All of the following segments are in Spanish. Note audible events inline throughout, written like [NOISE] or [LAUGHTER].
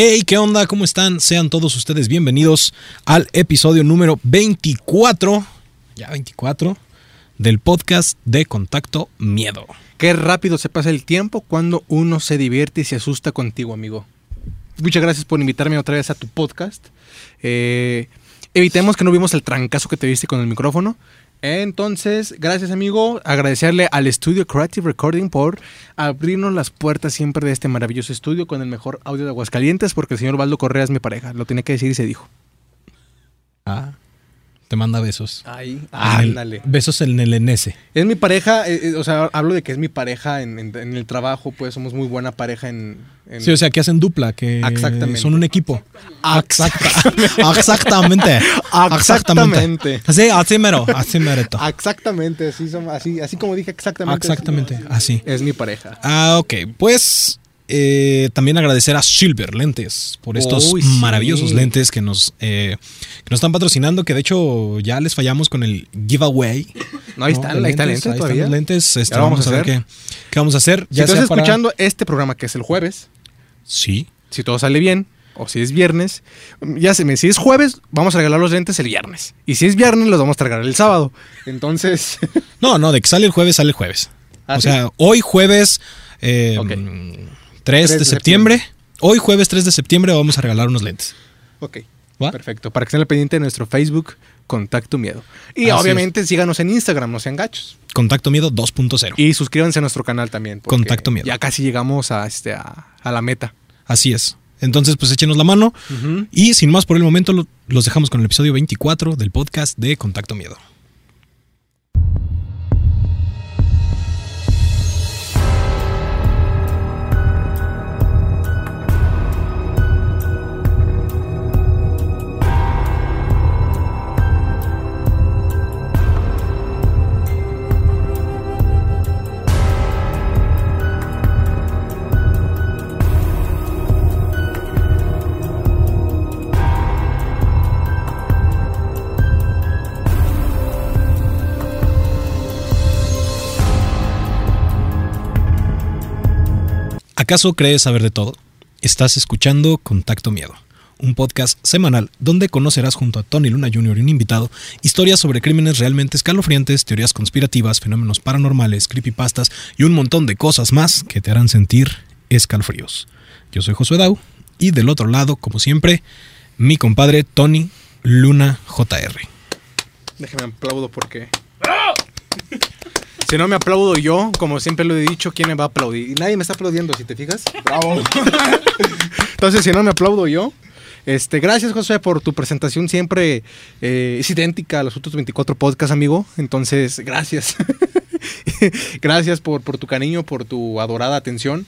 Hey, ¿qué onda? ¿Cómo están? Sean todos ustedes bienvenidos al episodio número 24, ya 24, del podcast de Contacto Miedo. Qué rápido se pasa el tiempo cuando uno se divierte y se asusta contigo, amigo. Muchas gracias por invitarme otra vez a tu podcast. Eh, evitemos que no vimos el trancazo que te viste con el micrófono. Entonces, gracias amigo, agradecerle al estudio Creative Recording por abrirnos las puertas siempre de este maravilloso estudio con el mejor audio de Aguascalientes, porque el señor Valdo Correa es mi pareja, lo tenía que decir y se dijo. Ah, te manda besos. Ahí, el- ándale. besos en el NS. Es mi pareja, eh, eh, o sea, hablo de que es mi pareja en, en- en el trabajo, pues somos muy buena pareja en... en- Sí, o sea, que hacen dupla, que Exactamente. son un equipo. Exacta- [LAUGHS] Exactamente. Exactamente. Sí, así mero, así merito. Exactamente, así, así, así como dije, exactamente. Exactamente, así. Es mi pareja. Ah, ok. Pues eh, también agradecer a Silver Lentes por estos Uy, sí. maravillosos lentes que nos, eh, que nos están patrocinando, que de hecho ya les fallamos con el giveaway. No, ahí ¿no? están, De ahí están lentes, lentes ahí están los lentes. este, Ya vamos, vamos a a ver qué, vamos a hacer. Si estás para- escuchando este programa que es el jueves, Sí. si todo sale bien, o si es viernes, ya se me, si es jueves, vamos a regalar los lentes el viernes. Y si es viernes, los vamos a regalar el sábado. Entonces, [LAUGHS] No, no, de que sale el jueves, sale el jueves. ¿Ah, o sí? sea, hoy jueves eh, Ok. 3 de de septiembre. Hoy jueves 3 de septiembre vamos a regalar unos lentes. ok. ¿Va? Perfecto. Para que estén al pendiente de nuestro Facebook, Contacto Miedo. Y Así obviamente síganos en Instagram, no sean gachos. Contacto Miedo 2.0. Y suscríbanse a nuestro canal también. Contacto Miedo. Ya casi llegamos a, este, a, a la meta. Así es. Entonces, pues échenos la mano. Y sin más por el momento, lo- los dejamos con el episodio 24 del podcast de Contacto Miedo. ¿Acaso crees saber de todo? Estás escuchando Contacto Miedo, un podcast semanal donde conocerás junto a Tony Luna Jr. y un invitado historias sobre crímenes realmente escalofriantes, teorías conspirativas, fenómenos paranormales, creepypastas y un montón de cosas más que te harán sentir escalofríos. Yo soy Josué Dau y del otro lado, como siempre, mi compadre Tony Luna JR. Déjeme aplaudo porque. Si no me aplaudo yo, como siempre lo he dicho, ¿quién me va a aplaudir? Y nadie me está aplaudiendo, si te fijas. Bravo. [LAUGHS] Entonces, si no me aplaudo yo. Este, gracias, José, por tu presentación. Siempre eh, es idéntica a los otros 24 podcasts, amigo. Entonces, gracias. [LAUGHS] gracias por, por tu cariño, por tu adorada atención.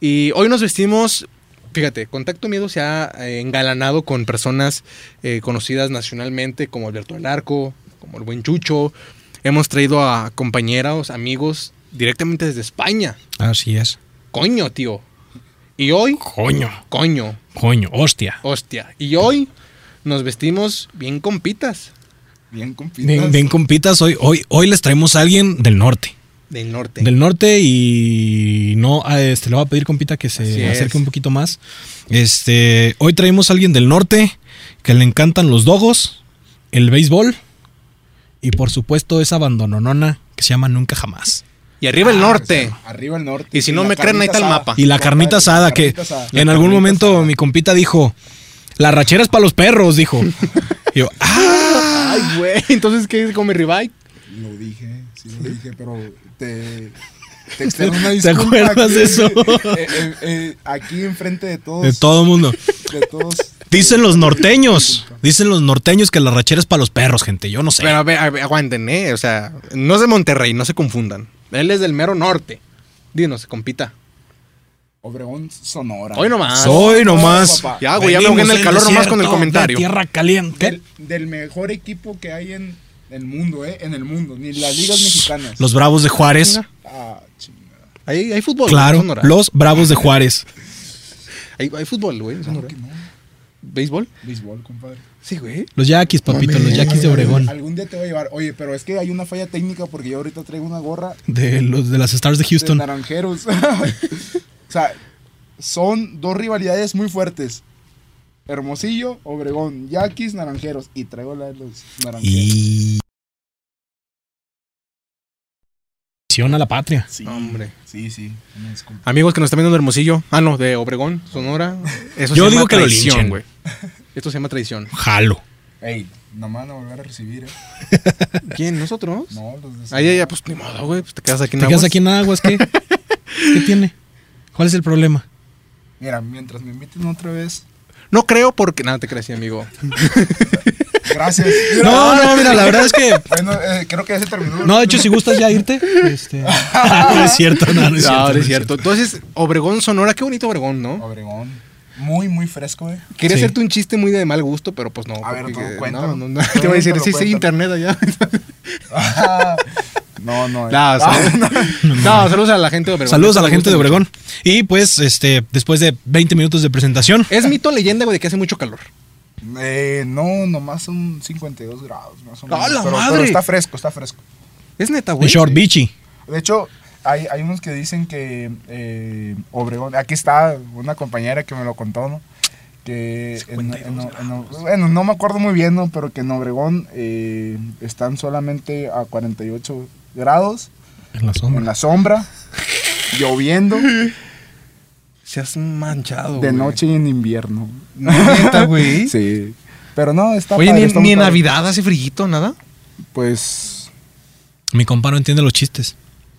Y hoy nos vestimos Fíjate, Contacto Miedo se ha eh, engalanado con personas eh, conocidas nacionalmente como Alberto el Arco, como el Buen Chucho. Hemos traído a compañeros, amigos directamente desde España. Así es. Coño, tío. Y hoy, Coño, coño, coño, hostia. hostia. Y hoy nos vestimos bien compitas Bien compitas. Bien, bien compitas, hoy, hoy, hoy les traemos a alguien del norte. del norte. Del norte y no, a este, le voy a pedir compita que se Así es. acerque un poquito más. Este, hoy traemos a alguien del norte que le encantan los dogos, el béisbol y por supuesto esa abandononona que se llama Nunca Jamás. Y arriba el Ah, norte. o sea, arriba el norte. Y si no me creen, ahí está el mapa. Y la carnita asada que carnita asada. en algún momento asada. mi compita dijo, la rachera es para los perros, dijo. [LAUGHS] Y yo, ah, Ay, güey. Entonces, ¿qué come ribeye? Lo dije, sí lo dije, pero te, te [LAUGHS] una ¿Te acuerdas de eso? [LAUGHS] eh, eh, eh, aquí enfrente de todos. de todo mundo. De todos. Dicen los norteños, dicen los norteños que la rachera es para los perros, gente, yo no sé. Pero a ver, a ver, aguanten, ¿eh? O sea, no es de Monterrey, no se confundan. Él es del mero norte. Dinos, compita. Obregón, Sonora. Hoy nomás. Soy nomás. papá. Ya, güey, ya me en el calor nomás con el comentario. de Tierra caliente. Del, del mejor equipo que hay en el mundo, ¿eh? En el mundo. Ni las ligas mexicanas. Los Bravos de Juárez. Ah, chingada. Hay, hay fútbol. Claro, en Sonora. los Bravos de Juárez. Hay, hay fútbol, güey. en Claro Sonora. que no. ¿Béisbol? Béisbol, compadre. Sí, güey. Los Yaquis, papito, los Yaquis de Obregón. Algún día te voy a llevar. Oye, pero es que hay una falla técnica porque yo ahorita traigo una gorra De los de las Stars de de Houston. naranjeros. [LAUGHS] o sea, son dos rivalidades muy fuertes. Hermosillo, Obregón, Yaquis, Naranjeros. Y traigo la de los Naranjeros. Y. A la patria. Sí, Hombre. Sí, sí. Amigos que nos están viendo de Hermosillo. Ah, no, de Obregón, Sonora. Eso Yo se digo llama que lo traición, güey. Esto se llama traición. Jalo. Ey, no me van a volver a recibir, ¿eh? [LAUGHS] ¿Quién? ¿Nosotros? No, los de Ahí, ahí, pues ni modo, güey. Pues te quedas aquí en ¿Te quedas Aguas. aquí en Aguas? ¿Qué? [LAUGHS] ¿Qué tiene? ¿Cuál es el problema? Mira, mientras me inviten otra vez. No creo porque. Nada, te creas, amigo. [LAUGHS] Gracias. [LAUGHS] No, no, mira, la verdad es que. Bueno, eh, creo que ya se terminó. No, de hecho, si gustas ya irte. Este... [LAUGHS] No es cierto, no, no es cierto. No, no no es cierto. Entonces, Obregón, Sonora. Qué bonito Obregón, ¿no? Obregón. Muy, muy fresco, eh. Quería Sí. hacerte un chiste muy de mal gusto, pero pues no. A ver, porque- tú, cuéntalo. No, no, no. Te voy a decir, Cuéntalo, sí, sí, internet allá. [LAUGHS] no, no. eh. No, saludos, no, saludos a la gente de Obregón. Saludos a la gente de mucho. Obregón. Y pues, este, después de 20 minutos de presentación, Es mito leyenda, güey, de que hace mucho calor. Eh, no, nomás son 52 grados, más o menos. ¡A la pero, madre! pero está fresco, está fresco. Es neta, güey. Short Beachy. De hecho, hay, hay unos que dicen que eh, Obregón, aquí está una compañera que me lo contó, ¿no? Que en, 52 en- en- bueno, no me acuerdo muy bien, ¿no? Pero que en Obregón eh, están solamente a 48 grados En la sombra. en la sombra, lloviendo, [LAUGHS] Se has manchado, de noche y en invierno. No, neta, güey. [LAUGHS] Sí. Pero no, está Oye, padre, ni, está ni en padre. Navidad hace frillito, nada. Pues Mi compa no entiende los chistes.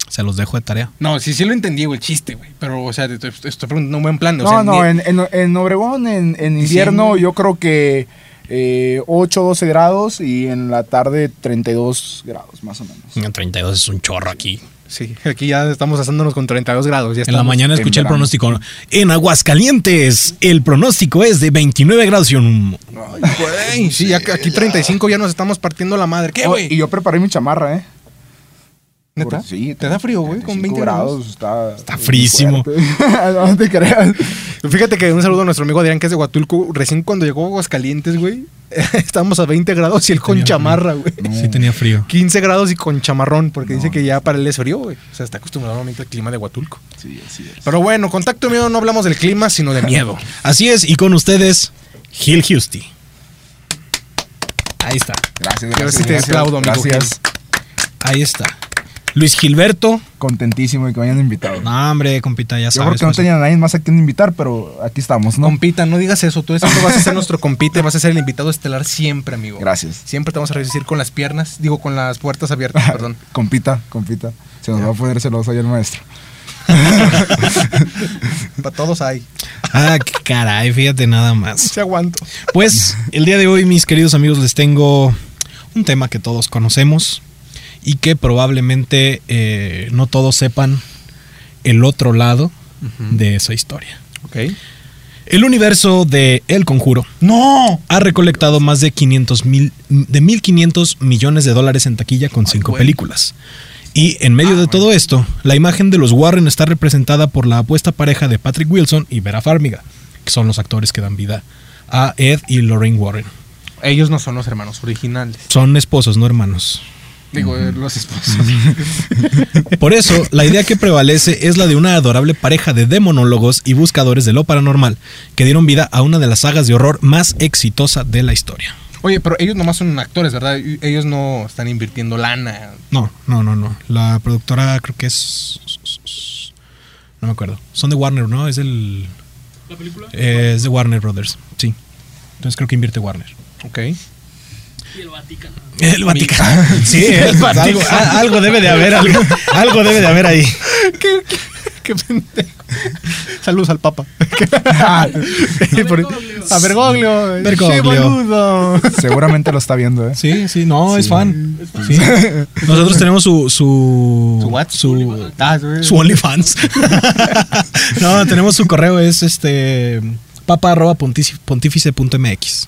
Se los dejo de tarea. No, sí, sí lo entendí, güey, el chiste, güey. Pero, o sea, te, te- te estoy preguntando un buen plan. o No, sea, no, ni- en, en, en Obregón, en, en invierno, yo creo que eh, 8, 12 grados y en la tarde 32 grados, más o menos. En 32 es un chorro aquí. Sí, aquí ya estamos asándonos con 32 grados. Ya En la mañana escuché el verano. pronóstico. En Aguascalientes, el pronóstico es de 29 grados y un... Güey, sí, aquí 35 ya nos estamos partiendo la madre. ¿Qué, Oh, güey? y yo preparé mi chamarra, ¿eh? ¿Neta? Sí, ¿Te da frío, güey? Con 20 grados. Está, Está frísimo. [LAUGHS] no te creas. Fíjate que un saludo a nuestro amigo Adrián, que es de Huatulco. Recién cuando llegó a Aguascalientes, güey, [LAUGHS] estábamos a 20 grados y él con Tenía chamarra, güey. Sí tenía frío. 15 grados y con chamarrón, porque No. dice que ya para él es frío, güey. O sea, está acostumbrado normalmente al clima de Huatulco. Sí, así es. Pero bueno, contacto miedo no hablamos del clima, sino de miedo. [LAUGHS] Así es, y con ustedes, Gil Husty. Ahí está, Gracias, Yo gracias. sí te gracias, aplaudo, amigo Gracias. ahí está. Luis Gilberto. Contentísimo de que me hayan invitado. No, hombre, compita, ya yo sabes. creo que no pues, tenía a nadie más a quien invitar, pero aquí estamos, ¿no? Compita, no digas eso. Tú siempre vas a ser nuestro compite, vas a ser el invitado estelar siempre, amigo. Gracias. Siempre te vamos a recibir con las piernas, digo, con las puertas abiertas, [LAUGHS] perdón. Compita, compita. Se nos va a poner celoso ahí el maestro. [LAUGHS] Para todos hay. Ah, qué caray, fíjate nada más. Se aguanto. Pues el día de hoy, mis queridos amigos, les tengo un tema que todos conocemos y que probablemente eh, no todos sepan el otro lado de esa historia. Ok. El universo de El Conjuro ¡No! ha recolectado más de 500 mil, de 1.500 millones de dólares en taquilla con cinco güey. películas. Y en medio de todo esto, la imagen de los Warren está representada por la apuesta pareja de Patrick Wilson y Vera Farmiga, que son los actores que dan vida a Ed y Lorraine Warren. Ellos no son los hermanos originales. Son esposos, no hermanos. Digo, eh, los esposos. [LAUGHS] Por eso, la idea que prevalece es la de una adorable pareja de demonólogos y buscadores de lo paranormal que dieron vida a una de las sagas de horror más exitosa de la historia. Oye, pero ellos nomás son actores, ¿verdad? Ellos no están invirtiendo lana. No, no, no, no. La productora creo que es. No me acuerdo. Son de Warner, ¿no? Es del. ¿La película? eh, es de Warner Brothers, sí. Entonces creo que invierte Warner. Ok. Y el Vaticano. El Vaticano. Sí, [LAUGHS] el Vaticano. Algo, a- algo debe de haber, algo, algo debe de haber ahí. ¿Qué, [LAUGHS] qué, qué pendejo. Saludos al Papa. [LAUGHS] Bergoglio. A Bergoglio. Bergoglio. Seguramente lo está viendo, ¿eh? Sí, sí, no, es fan. Sí. Nosotros tenemos su. Su, ¿Su what? Su, Ah, su OnlyFans. no, tenemos su correo, es este. papa arroba pontici- pontífice.mx.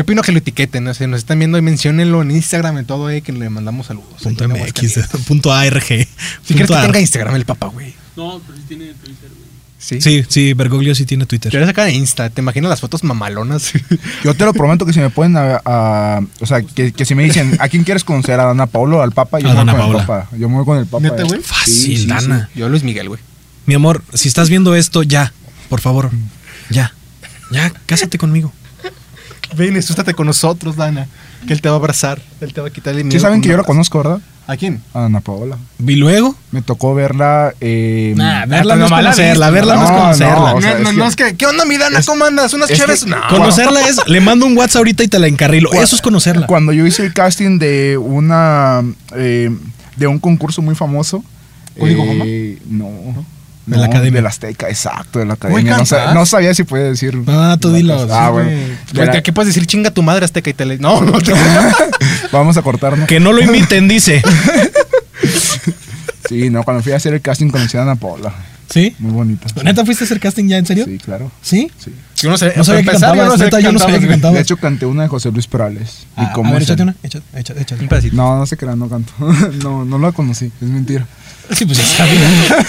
Yo opino que lo etiqueten, ¿no? Si nos están viendo y menciónenlo en Instagram y todo, eh, que le mandamos saludos. Punto MX, Aguascalientes. punto ARG. Si quieres punto que AR. tenga Instagram el Papa, güey. No, pero sí tiene Twitter, güey. Sí. Sí, sí, Bergoglio sí tiene Twitter. Quieres sacar de Insta, ¿te imaginas las fotos mamalonas? [LAUGHS] Yo te lo prometo que si me pueden, a, a- o sea, que, que si me dicen, ¿a quién quieres conocer? ¿A Dana Paulo o al Papa? Yo A me voy Dana con el Paula. Papa. Yo me voy con el Papa. ¿Neta, eh. güey? Fácil, Sí, sí, Dana. Yo Luis Miguel, güey. Mi amor, si estás viendo esto, ya. por favor. Ya. Ya, cásate conmigo. Ven, asústate con nosotros, Dana. Que él te va a abrazar. Él te va a quitar el miedo. Sí saben que yo la conozco, ¿verdad? ¿A quién? A Ana Paola. ¿Y luego? Me tocó verla. Eh, Nah, verla no es conocerla, verla no, es no, conocerla. no, o No, sea, no, es no, que- es que, ¿qué onda, mi Dana? es- ¿Cómo andas? ¿Unas es que- chéves? No. Conocerla es, le mando un WhatsApp ahorita y te la encarrilo. Eso es conocerla. Cuando yo hice el casting de una. eh, de un concurso muy famoso. ¿Código eh, No. De la academia. De la Azteca, exacto, de la academia. No, sabía si puede decir. Ah, tú dilo, sí, Ah, bueno. Era- aquí puedes decir chinga tu madre azteca y te le... No, no te... [LAUGHS] Vamos a cortarnos. Que no lo imiten, dice. [LAUGHS] Sí, no, cuando fui a hacer el casting conocí a Ana Paola. ¿Sí? Muy bonita. ¿Neta fuiste a hacer casting ya, en serio? Sí, claro. ¿Sí? Sí. Yo no sé. No sabía que empezar, cantabas, sé neta, yo no sabía que güey. cantabas. De hecho, canté una de José Luis Perales. Ah, y cómo a ver, es échate una. Échate, échate, échate. Un pedacito. No, no se crean, no canto. [LAUGHS] no, no la conocí, es mentira. Sí, pues está bien.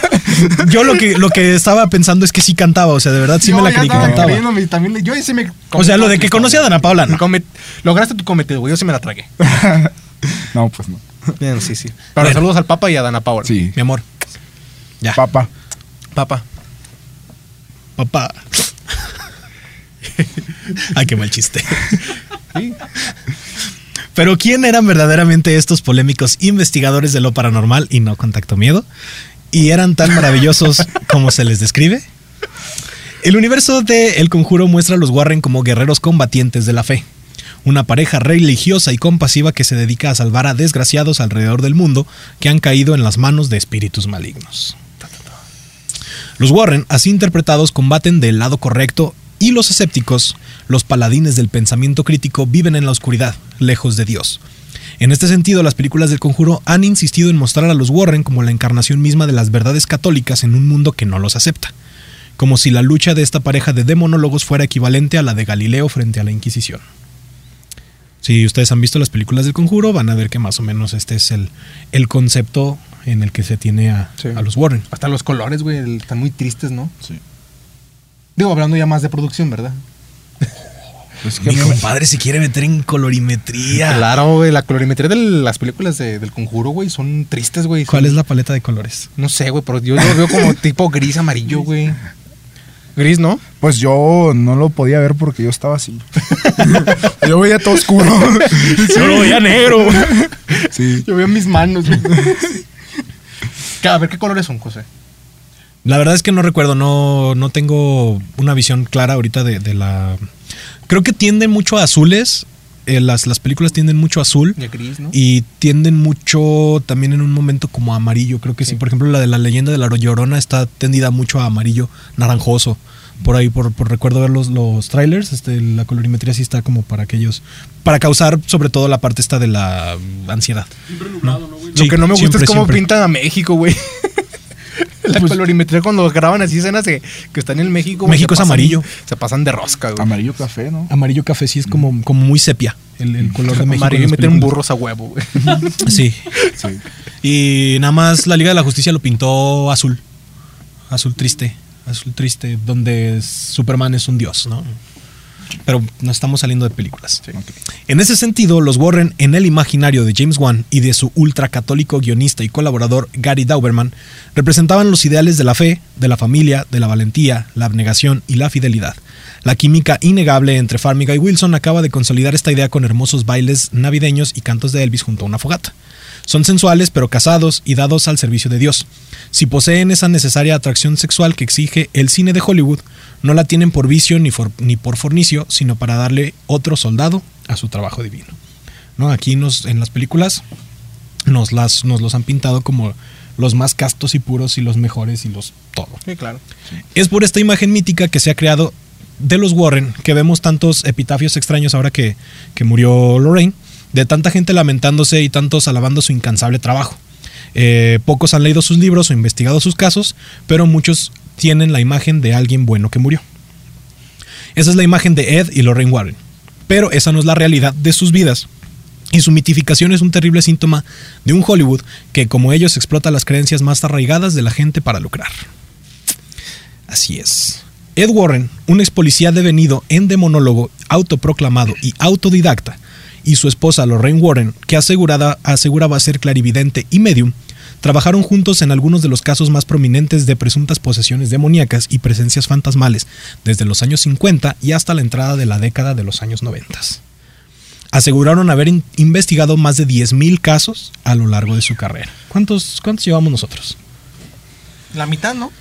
[LAUGHS] Yo lo que, lo que estaba pensando es que sí cantaba, o sea, de verdad sí me la creí que cantaba. también yo sí me... O sea, lo de que conocía a Dana Paula, no. Comet- Lograste tu cometido, güey. Yo sí me la tragué. [LAUGHS] No, pues no. Bien, sí, sí. Pero Bueno. saludos al Papa y a Dana Paola. Sí. Mi amor. Ya. Papa. Papa. Papá. Ay, qué mal chiste. Sí. Pero ¿quién eran verdaderamente estos polémicos investigadores de lo paranormal y no contacto miedo? ¿Y eran tan maravillosos como se les describe? El universo de El Conjuro muestra a los Warren como guerreros combatientes de la fe. Una pareja religiosa y compasiva que se dedica a salvar a desgraciados alrededor del mundo que han caído en las manos de espíritus malignos. Los Warren, así interpretados, combaten del lado correcto y los escépticos, los paladines del pensamiento crítico, viven en la oscuridad, lejos de Dios. En este sentido, las películas del conjuro han insistido en mostrar a los Warren como la encarnación misma de las verdades católicas en un mundo que no los acepta, como si la lucha de esta pareja de demonólogos fuera equivalente a la de Galileo frente a la Inquisición. Si ustedes han visto las películas del conjuro, van a ver que más o menos este es el, el concepto en el que se tiene a, Sí. a los Warren. Hasta los colores, güey, están muy tristes, ¿no? Sí. Digo, hablando ya más de producción, ¿verdad? [LAUGHS] Es que Mi me- compadre se quiere meter en colorimetría. Claro, güey, la colorimetría de las películas de- del conjuro, güey, son tristes, güey. ¿Cuál Son- es la paleta de colores? No sé, güey, pero yo lo veo como [LAUGHS] tipo gris, amarillo, güey. Gris, ¿no? Pues yo no lo podía ver porque yo estaba así. [LAUGHS] yo veía todo oscuro. Yo lo veía negro. sí. Yo veo mis manos, güey. A ver, ¿qué colores son, José? La verdad es que no recuerdo, no, no tengo una visión clara ahorita de, de la... Creo que tienden mucho a azules, eh, las, las películas tienden mucho a azul Ya gris, ¿no? y tienden mucho también en un momento como a amarillo. Creo que sí, Sí. por ejemplo la de la leyenda de la Llorona está tendida mucho a amarillo naranjoso. Por ahí, por, por recuerdo ver los, los trailers, este, la colorimetría sí está como para aquellos, para causar sobre todo la parte esta de la ansiedad. Siempre nublado, ¿no? Sí, Lo que no me gusta siempre, es cómo siempre. pintan a México, güey. [LAUGHS] La Pues- colorimetría cuando graban así escenas de, que están en México. güey, México se es pasan- amarillo. Se pasan de rosca, güey. Amarillo café, ¿no? Amarillo café sí es como, como muy sepia, el, el color de México. Amarillo y meten burros a huevo, güey. [LAUGHS] Sí. Sí. Y nada más la Liga de la Justicia lo pintó azul. Azul triste. Azul triste, donde Superman es un dios, ¿no? Pero no estamos saliendo de películas. En ese sentido, los Warren, en el imaginario de James Wan y de su ultracatólico guionista y colaborador Gary Dauberman, representaban los ideales de la fe, de la familia, de la valentía, la abnegación y la fidelidad. La química innegable entre Farmiga y Wilson acaba de consolidar esta idea con hermosos bailes navideños y cantos de Elvis junto a una fogata. Son sensuales pero casados y dados al servicio de Dios. Si poseen esa necesaria atracción sexual que exige el cine de Hollywood, no la tienen por vicio ni, for- ni por fornicio, sino para darle otro soldado a su trabajo divino. ¿No? Aquí nos, en las películas nos, las, nos los han pintado como los más castos y puros y los mejores y los todo. Sí, claro. Es por esta imagen mítica que se ha creado de los Warren que vemos tantos epitafios extraños ahora que, que murió Lorraine, de tanta gente lamentándose y tantos alabando su incansable trabajo. Eh, pocos han leído sus libros o investigado sus casos, pero muchos tienen la imagen de alguien bueno que murió. Esa es la imagen de Ed y Lorraine Warren, pero esa no es la realidad de sus vidas. Y su mitificación es un terrible síntoma de un Hollywood que, como ellos, explota las creencias más arraigadas de la gente para lucrar. Así es. Ed Warren, un ex policía devenido en demonólogo, autoproclamado y autodidacta, y su esposa Lorraine Warren, que asegurada, aseguraba ser clarividente y medium, trabajaron juntos en algunos de los casos más prominentes de presuntas posesiones demoníacas y presencias fantasmales desde los años 50 y hasta la entrada de la década de los años 90. Aseguraron haber in- investigado más de 10.000 casos a lo largo de su carrera. ¿Cuántos, cuántos llevamos nosotros? La mitad, ¿no?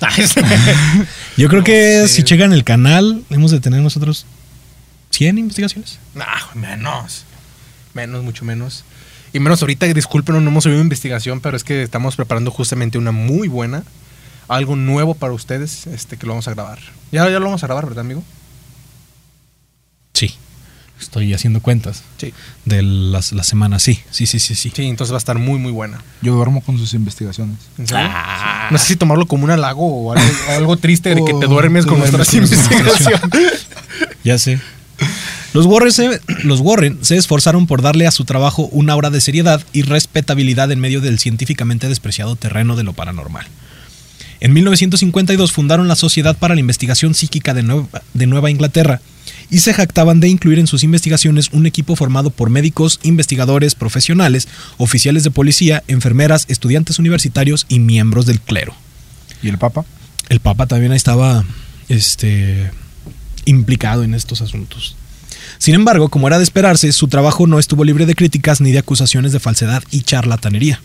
[LAUGHS] Yo creo No que sé. si checan el canal, hemos de tener nosotros 100 investigaciones. Nah, menos. Menos, mucho menos. Y menos ahorita, disculpen, no hemos subido investigación, pero es que estamos preparando justamente una muy buena. Algo nuevo para ustedes, este, que lo vamos a grabar. Ya, ya lo vamos a grabar, ¿verdad, amigo? Sí. Estoy haciendo cuentas Sí. de las, la semana. Sí, sí, sí, sí, sí. Sí, entonces va a estar muy, muy buena. Yo duermo con sus investigaciones. ¿En serio? Ah. No sé si tomarlo como un halago o algo, algo triste de que te Oh, duermes te con duermes nuestras con investigaciones. [LAUGHS] Ya sé. Los Warren, se, los Warren se esforzaron por darle a su trabajo una aura de seriedad y respetabilidad en medio del científicamente despreciado terreno de lo paranormal. En 1952 fundaron la Sociedad para la Investigación Psíquica de Nueva, de Nueva Inglaterra y se jactaban de incluir en sus investigaciones un equipo formado por médicos, investigadores, profesionales, oficiales de policía, enfermeras, estudiantes universitarios y miembros del clero. ¿Y el Papa? El Papa también estaba este, implicado en estos asuntos. Sin embargo, como era de esperarse, su trabajo no estuvo libre de críticas ni de acusaciones de falsedad y charlatanería.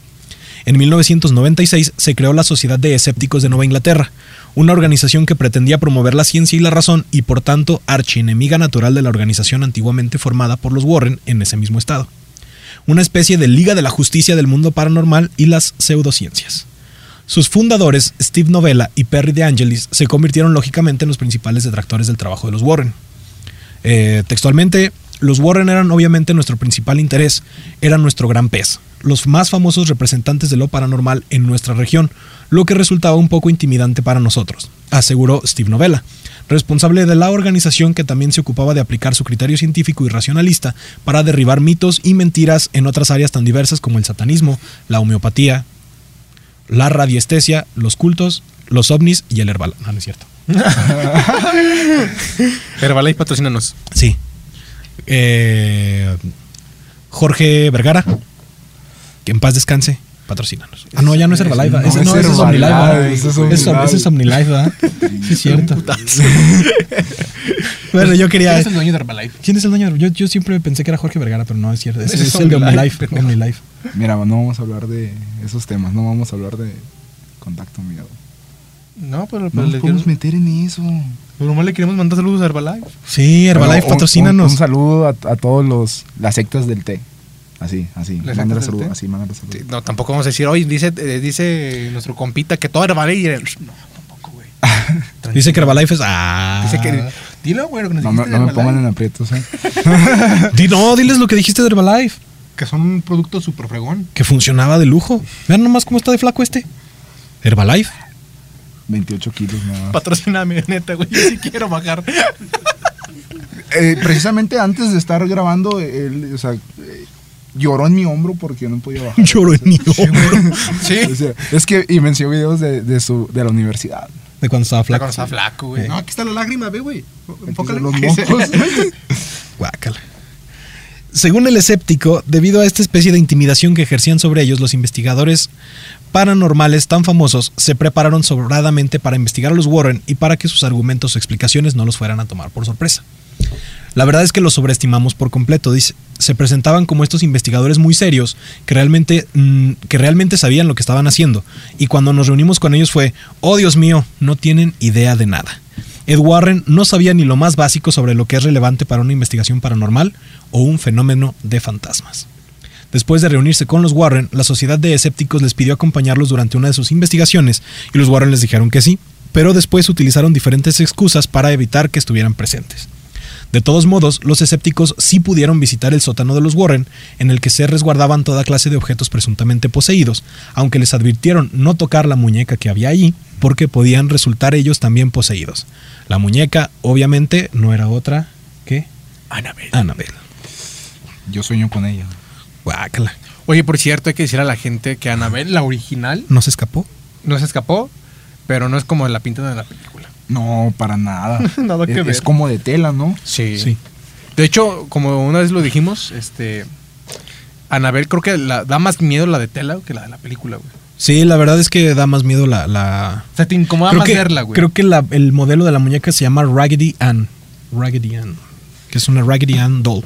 En 1996 se creó la Sociedad de Escépticos de Nueva Inglaterra, una organización que pretendía promover la ciencia y la razón y por tanto archienemiga natural de la organización antiguamente formada por los Warren en ese mismo estado. Una especie de Liga de la Justicia del mundo paranormal y las pseudociencias. Sus fundadores, Steve Novella y Perry De Angelis, se convirtieron lógicamente en los principales detractores del trabajo de los Warren. Eh, textualmente, los Warren eran obviamente nuestro principal interés, eran nuestro gran pez, los más famosos representantes de lo paranormal en nuestra región, lo que resultaba un poco intimidante para nosotros, aseguró Steve Novella, responsable de la organización que también se ocupaba de aplicar su criterio científico y racionalista para derribar mitos y mentiras en otras áreas tan diversas como el satanismo, la homeopatía, la radiestesia, los cultos, los ovnis y el herbal. No, no es cierto. [LAUGHS] Herbalife, patrocínanos. Sí. Eh, Jorge Vergara, que en paz descanse, patrocínanos. Ah, no, ya no es Herbalife. No, ese no, es Omnilife. Ese es Omnilife. ¿verdad? Sí, es cierto. [LAUGHS] bueno, yo quería. ¿Quién es el dueño de Herbalife? ¿Quién es el dueño? Yo, yo siempre pensé que era Jorge Vergara, pero no es cierto. Ese Ese es, es el de Omnilife. Omnilife. Mira, no vamos a hablar de esos temas, no vamos a hablar de contacto miedo. No, pero, No pero nos le podemos queremos, meter en eso. pero nomás le queremos mandar saludos a Herbalife. Sí, Herbalife, Bueno, un- patrocínanos. Un, un saludo a, a todos los las sectas del té. Así, así. ¿Las Mándale sectas del saludo, té? así, mándale saludo. Sí, No, tampoco vamos a decir, oye, dice, eh, dice nuestro compita que todo Herbalife. y el- No, tampoco, güey. [LAUGHS] Dice que Herbalife es. Ah. Dice que. Dilo, güey, lo que nos No, me, dijiste no me pongan en aprietos, ¿eh? [LAUGHS] Di- no, diles lo que dijiste de Herbalife. Que son un producto súper fregón. Que funcionaba de lujo. Vean nomás cómo está de flaco este. Herbalife. 28 kilos nada más. Patrocíname, neta, güey. Yo sí quiero bajar. Eh, precisamente antes de estar grabando, él, o sea, eh, lloró en mi hombro porque no podía bajar. Lloro en mi hombro. Sí. O sea, es que, y me enseñó videos de, de, su, de la universidad. De cuando estaba flaco. Cuando está flaco, güey. No, aquí está la lágrima, ve, güey. Enfócale. Los mocos. [LAUGHS] Guácala. Según el escéptico, debido a esta especie de intimidación que ejercían sobre ellos, los investigadores paranormales tan famosos se prepararon sobradamente para investigar a los Warren y para que sus argumentos o explicaciones no los fueran a tomar por sorpresa. La verdad es que los sobreestimamos por completo, dice. Se presentaban como estos investigadores muy serios que realmente, mm, que realmente sabían lo que estaban haciendo. Y cuando nos reunimos con ellos fue, oh Dios mío, no tienen idea de nada. Ed Warren no sabía ni lo más básico sobre lo que es relevante para una investigación paranormal o un fenómeno de fantasmas. Después de reunirse con los Warren, la Sociedad de Escépticos les pidió acompañarlos durante una de sus investigaciones y los Warren les dijeron que sí, pero después utilizaron diferentes excusas para evitar que estuvieran presentes. De todos modos, los escépticos sí pudieron visitar el sótano de los Warren, en el que se resguardaban toda clase de objetos presuntamente poseídos, aunque les advirtieron no tocar la muñeca que había allí, porque podían resultar ellos también poseídos. La muñeca, obviamente, no era otra que Anabel. Annabelle. Yo sueño con ella. Guácala. Oye, por cierto, hay que decir a la gente que Anabel, la original, ¿No se escapó? no se escapó, pero no es como la pintan en la película. No, para nada. [LAUGHS] Nada que es, ver. es como de tela, ¿no? Sí. Sí. De hecho, como una vez lo dijimos, este. Anabel creo que la, da más miedo la de tela que la de la película, güey. Sí, la verdad es que da más miedo la... la... O sea, te incomoda creo más que, verla, güey. creo que la- el modelo de la muñeca se llama Raggedy Ann. Raggedy Ann. Que es una Raggedy Ann doll.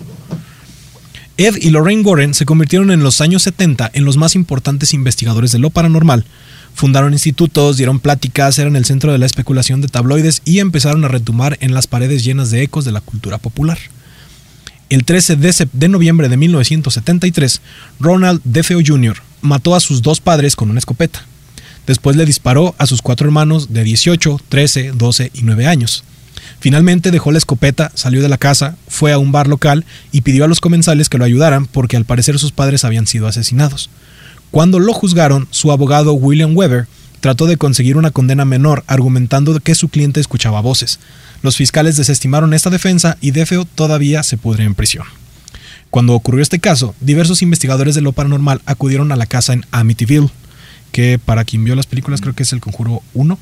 Ed y Lorraine Warren se convirtieron en los años 70 en los más importantes investigadores de lo paranormal. Fundaron institutos, dieron pláticas, eran el centro de la especulación de tabloides y empezaron a retumbar en las paredes llenas de ecos de la cultura popular. El 13 de, noviembre de 1973, Ronald DeFeo Jr. mató a sus dos padres con una escopeta. Después le disparó a sus cuatro hermanos de 18, 13, 12 y 9 años. Finalmente dejó la escopeta, salió de la casa, fue a un bar local y pidió a los comensales que lo ayudaran porque al parecer sus padres habían sido asesinados. Cuando lo juzgaron, su abogado William Weber trató de conseguir una condena menor argumentando que su cliente escuchaba voces. Los fiscales desestimaron esta defensa y Defeo todavía se pudre en prisión. Cuando ocurrió este caso, diversos investigadores de lo paranormal acudieron a la casa en Amityville, que para quien vio las películas creo que es el Conjuro 1,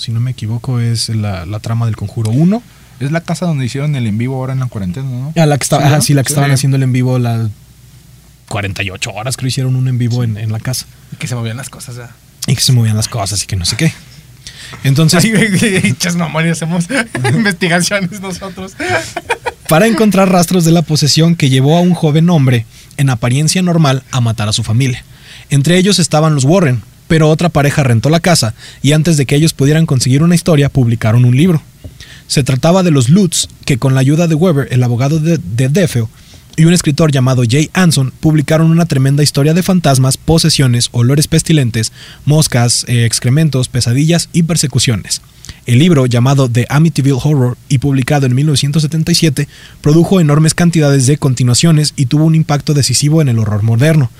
si no me equivoco es la, la trama del Conjuro 1. Es la casa donde hicieron el en vivo ahora en la cuarentena, ¿no? A la que estaba, Sí, ajá, ¿no? sí, la que Sí. estaban haciendo el en vivo las 48 horas creo hicieron un en vivo en, en la casa. Que se movían las cosas, ya. Y que se movían las cosas y que no sé qué. Entonces, hechas mamón y hacemos [LAUGHS] investigaciones nosotros. para encontrar rastros de la posesión que llevó a un joven hombre, en apariencia normal, a matar a su familia. Entre ellos estaban los Warren, pero otra pareja rentó la casa y antes de que ellos pudieran conseguir una historia, publicaron un libro. Se trataba de los Lutz, que con la ayuda de Weber, el abogado de, de Defeo, y un escritor llamado Jay Anson publicaron una tremenda historia de fantasmas, posesiones, olores pestilentes, moscas, eh, excrementos, pesadillas y persecuciones. El libro, llamado The Amityville Horror y publicado en 1977, produjo enormes cantidades de continuaciones y tuvo un impacto decisivo en el horror moderno.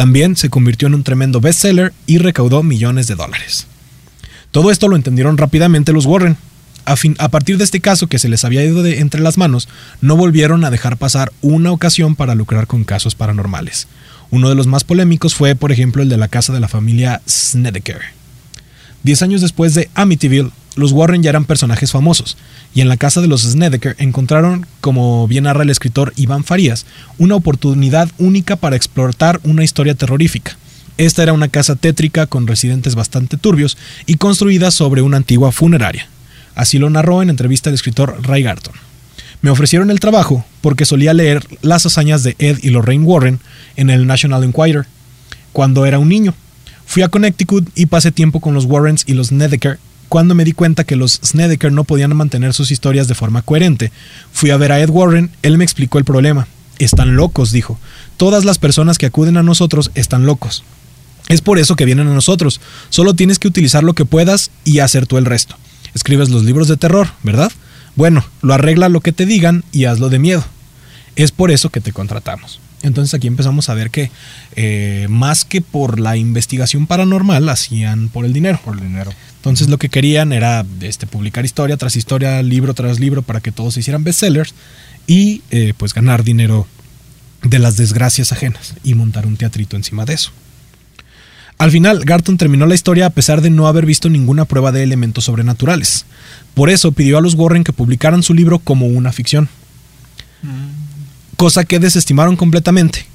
También se convirtió en un tremendo bestseller y recaudó millones de dólares. Todo esto lo entendieron rápidamente los Warren. A, fin- a partir de este caso que se les había ido de entre las manos, no volvieron a dejar pasar una ocasión para lucrar con casos paranormales. Uno de los más polémicos fue, por ejemplo, el de la casa de la familia Snedeker. Diez años después de Amityville, los Warren ya eran personajes famosos, y en la casa de los Snedeker encontraron, como bien narra el escritor Iván Farías, una oportunidad única para explotar una historia terrorífica. Esta era una casa tétrica con residentes bastante turbios y construida sobre una antigua funeraria. Así lo narró en entrevista el escritor Ray Garton. Me ofrecieron el trabajo porque solía leer las hazañas de Ed y Lorraine Warren en el National Enquirer cuando era un niño. Fui a Connecticut y pasé tiempo con los Warrens y los Snedeker. Cuando me di cuenta que los Snedeker no podían mantener sus historias de forma coherente, fui a ver a Ed Warren, él me explicó el problema. Están locos, dijo. Todas las personas que acuden a nosotros están locos. Es por eso que vienen a nosotros. Solo tienes que utilizar lo que puedas y hacer tú el resto. Escribes los libros de terror, ¿verdad? Bueno, lo arregla lo que te digan y hazlo de miedo. Es por eso que te contratamos. Entonces aquí empezamos a ver que eh, más que por la investigación paranormal, hacían por el dinero. Por el dinero. Entonces lo que querían era este, publicar historia tras historia, libro tras libro, para que todos se hicieran bestsellers y eh, pues ganar dinero de las desgracias ajenas y montar un teatrito encima de eso. Al final, Garton terminó la historia a pesar de no haber visto ninguna prueba de elementos sobrenaturales. Por eso pidió a los Warren que publicaran su libro como una ficción. Cosa que desestimaron completamente.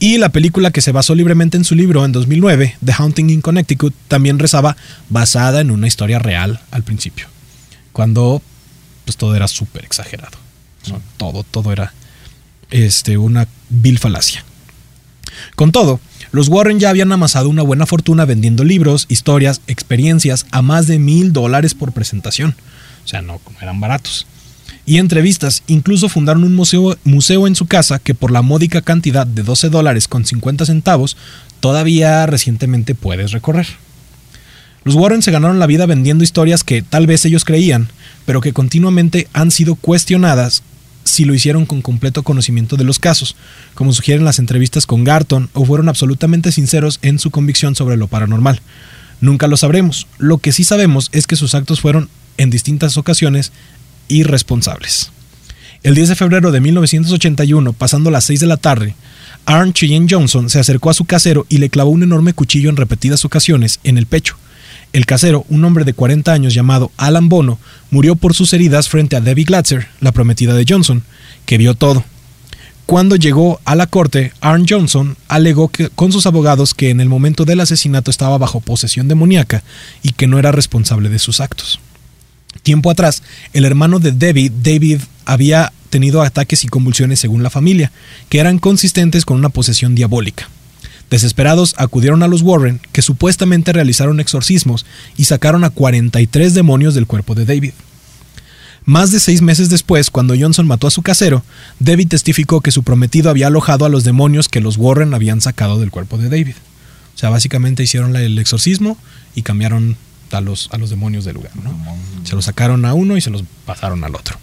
Y la película que se basó libremente en su libro en 2009, The Haunting in Connecticut, también rezaba basada en una historia real al principio. Cuando pues todo era súper exagerado. ¿no? Todo, todo era este, una vil falacia. Con todo, los Warren ya habían amasado una buena fortuna vendiendo libros, historias, experiencias a más de mil dólares por presentación. O sea, no, no eran baratos. Y entrevistas, incluso fundaron un museo, en su casa que por la módica cantidad de 12 dólares con 50 centavos todavía recientemente puedes recorrer. Los Warren se ganaron la vida vendiendo historias que tal vez ellos creían, pero que continuamente han sido cuestionadas si lo hicieron con completo conocimiento de los casos, como sugieren las entrevistas con Garton, o fueron absolutamente sinceros en su convicción sobre lo paranormal. Nunca lo sabremos. Lo que sí sabemos es que sus actos fueron, en distintas ocasiones, irresponsables. El 10 de febrero de 1981, pasando las 6 de la tarde, Aaron Cheyenne Johnson se acercó a su casero y le clavó un enorme cuchillo en repetidas ocasiones en el pecho. El casero, un hombre de 40 años llamado Alan Bono, murió por sus heridas frente a Debbie Glatzer, la prometida de Johnson, que vio todo. Cuando llegó a la corte, Arn Johnson alegó que, con sus abogados que en el momento del asesinato estaba bajo posesión demoníaca y que no era responsable de sus actos. Tiempo atrás, el hermano de David, David, había tenido ataques y convulsiones según la familia, que eran consistentes con una posesión diabólica. Desesperados, acudieron a los Warren, que supuestamente realizaron exorcismos y sacaron a 43 demonios del cuerpo de David. Más de seis meses después, cuando Johnson mató a su casero, David testificó que su prometido había alojado a los demonios que los Warren habían sacado del cuerpo de David. O sea, básicamente hicieron el exorcismo y cambiaron a los, a los demonios del lugar. ¿no? Se los sacaron a uno y se los pasaron al otro.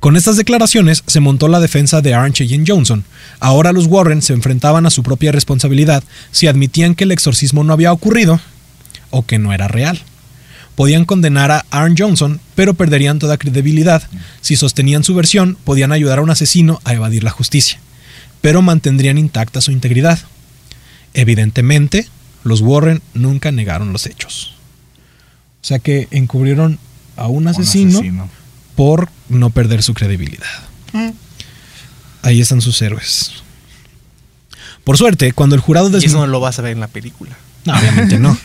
Con estas declaraciones se montó la defensa de Arn Cheyenne Johnson. Ahora los Warren se enfrentaban a su propia responsabilidad si admitían que el exorcismo no había ocurrido o que no era real. Podían condenar a Arn Johnson, pero perderían toda credibilidad. Si sostenían su versión, podían ayudar a un asesino a evadir la justicia, pero mantendrían intacta su integridad. Evidentemente, los Warren nunca negaron los hechos. O sea que encubrieron a un Un asesino, por no perder su credibilidad. Ahí están sus héroes. Por suerte, cuando el jurado Y eso no lo vas a ver en la película. no, obviamente no.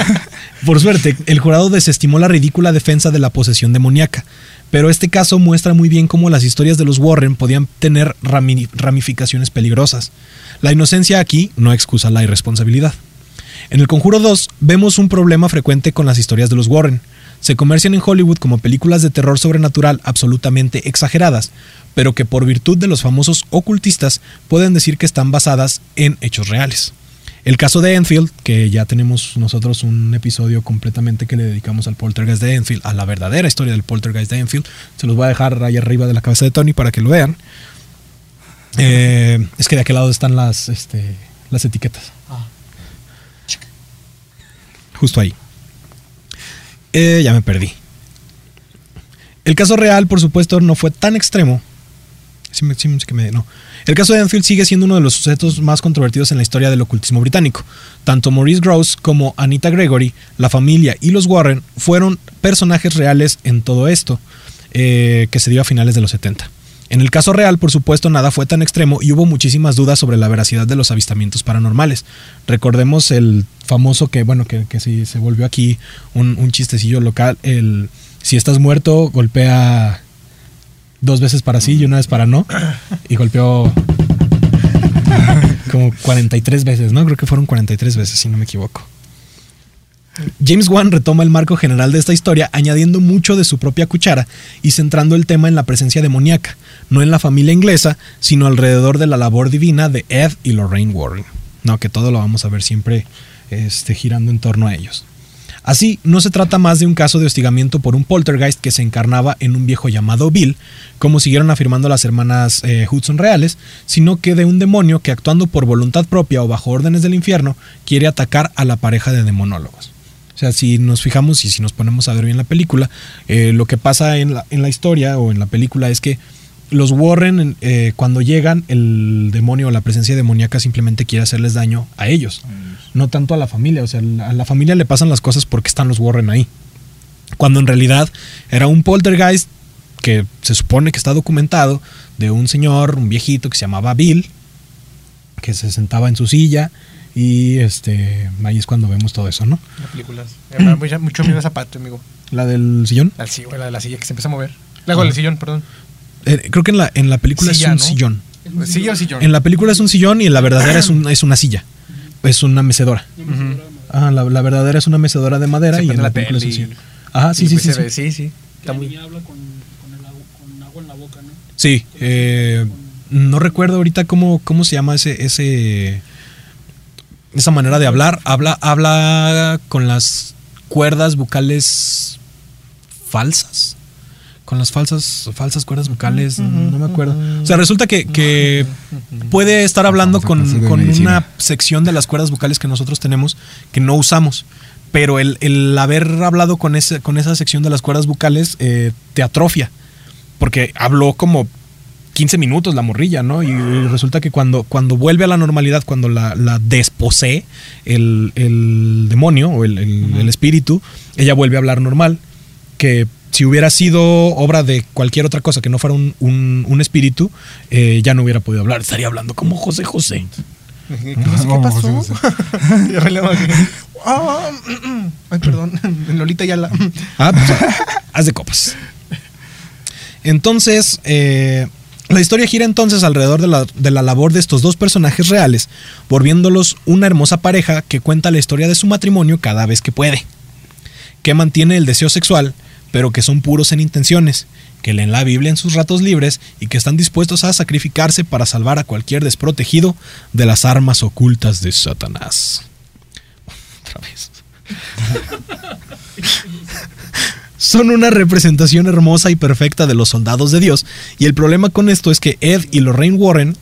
[LAUGHS] Por suerte, el jurado desestimó la ridícula defensa de la posesión demoníaca, pero este caso muestra muy bien cómo las historias de los Warren podían tener rami- ramificaciones peligrosas. La inocencia aquí no excusa la irresponsabilidad. En el Conjuro 2 vemos un problema frecuente con las historias de los Warren. Se comercian en Hollywood como películas de terror sobrenatural absolutamente exageradas, pero que por virtud de los famosos ocultistas pueden decir que están basadas en hechos reales. El caso de Enfield, que ya tenemos nosotros un episodio completamente que le dedicamos al poltergeist de Enfield, a la verdadera historia del poltergeist de Enfield, se los voy a dejar ahí arriba de la cabeza de Tony para que lo vean. Eh, es que de aquel lado están las, este, las etiquetas. Justo ahí. Eh, ya me perdí. El caso real, por supuesto, no fue tan extremo. El caso de Enfield sigue siendo uno de los sucesos más controvertidos en la historia del ocultismo británico. Tanto Maurice Gross como Anita Gregory, la familia y los Warren fueron personajes reales en todo esto, eh, que se dio a finales de los 70. En el caso real, por supuesto, nada fue tan extremo y hubo muchísimas dudas sobre la veracidad de los avistamientos paranormales. Recordemos el famoso que, bueno, que, que se volvió aquí un, un chistecillo local, el si estás muerto, golpea dos veces para sí y una vez para no. Y golpeó como 43 veces, ¿no? Creo que fueron 43 veces, si no me equivoco. James Wan retoma el marco general de esta historia, añadiendo mucho de su propia cuchara y centrando el tema en la presencia demoníaca, no en la familia inglesa, sino alrededor de la labor divina de Ed y Lorraine Warren. No, que todo lo vamos a ver siempre este, girando en torno a ellos. Así, no se trata más de un caso de hostigamiento por un poltergeist que se encarnaba en un viejo llamado Bill, como siguieron afirmando las hermanas eh, Hudson reales, sino que de un demonio que actuando por voluntad propia o bajo órdenes del infierno quiere atacar a la pareja de demonólogos. O sea, si nos fijamos y si nos ponemos a ver bien la película, eh, lo que pasa en la, en la historia o en la película es que los Warren, eh, cuando llegan, el demonio o la presencia demoníaca simplemente quiere hacerles daño a ellos, no tanto a la familia. O sea, a la familia le pasan las cosas porque están los Warren ahí. Cuando en realidad era un poltergeist que se supone que está documentado de un señor, un viejito que se llamaba Bill, que se sentaba en su silla y este ahí es cuando vemos todo eso, ¿no? La película. Me da mucho, mucho miedo esa parte, amigo. La del sillón. La, sí, la de la silla que se empieza a mover. Luego el sillón, perdón. Eh, creo que en la, en la película Silla, es un ¿no? sillón. ¿Silla o sillón? En la película es un sillón y en la verdadera es, un- es una silla. Es una mecedora. Una mecedora de madera. Ah, la, la verdadera es una mecedora de madera Se y en la la película es un sillón. Ajá, sí, sí, pues sí. sí. sí, sí. Que la muy... niña habla con, con, el agua, con agua en la boca, ¿no? Sí, eh, no recuerdo ahorita cómo, cómo se llama ese, ese esa manera de hablar. Habla, habla con las cuerdas vocales falsas. Con las falsas, falsas cuerdas vocales, no me acuerdo. O sea, resulta que, que puede estar hablando con, con una sección de las cuerdas vocales que nosotros tenemos que no usamos. Pero el, el haber hablado con, ese, con esa sección de las cuerdas vocales eh, te atrofia. Porque habló como 15 minutos la morrilla, ¿no? Y resulta que cuando, cuando vuelve a la normalidad, cuando la, la desposee el, el demonio o el, el- el espíritu, ella vuelve a hablar normal. Que si hubiera sido obra de cualquier otra cosa que no fuera un, un- un espíritu, eh, ya no hubiera podido hablar. Estaría hablando como José José. ¿Qué, pasó? [LAUGHS] Ah, mm, mm. Ay, perdón. [LAUGHS] Lolita ya la. Ah, pues, haz de copas. Entonces, eh, la historia gira entonces alrededor de la, de la labor de estos dos personajes reales, volviéndolos una hermosa pareja que cuenta la historia de su matrimonio cada vez que puede, que mantiene el deseo sexual, pero que son puros en intenciones, que leen la Biblia en sus ratos libres y que están dispuestos a sacrificarse para salvar a cualquier desprotegido de las armas ocultas de Satanás. [LAUGHS] Otra vez. [LAUGHS] Son una representación hermosa y perfecta de los soldados de Dios. Y el problema con esto es que Ed y Lorraine Warren,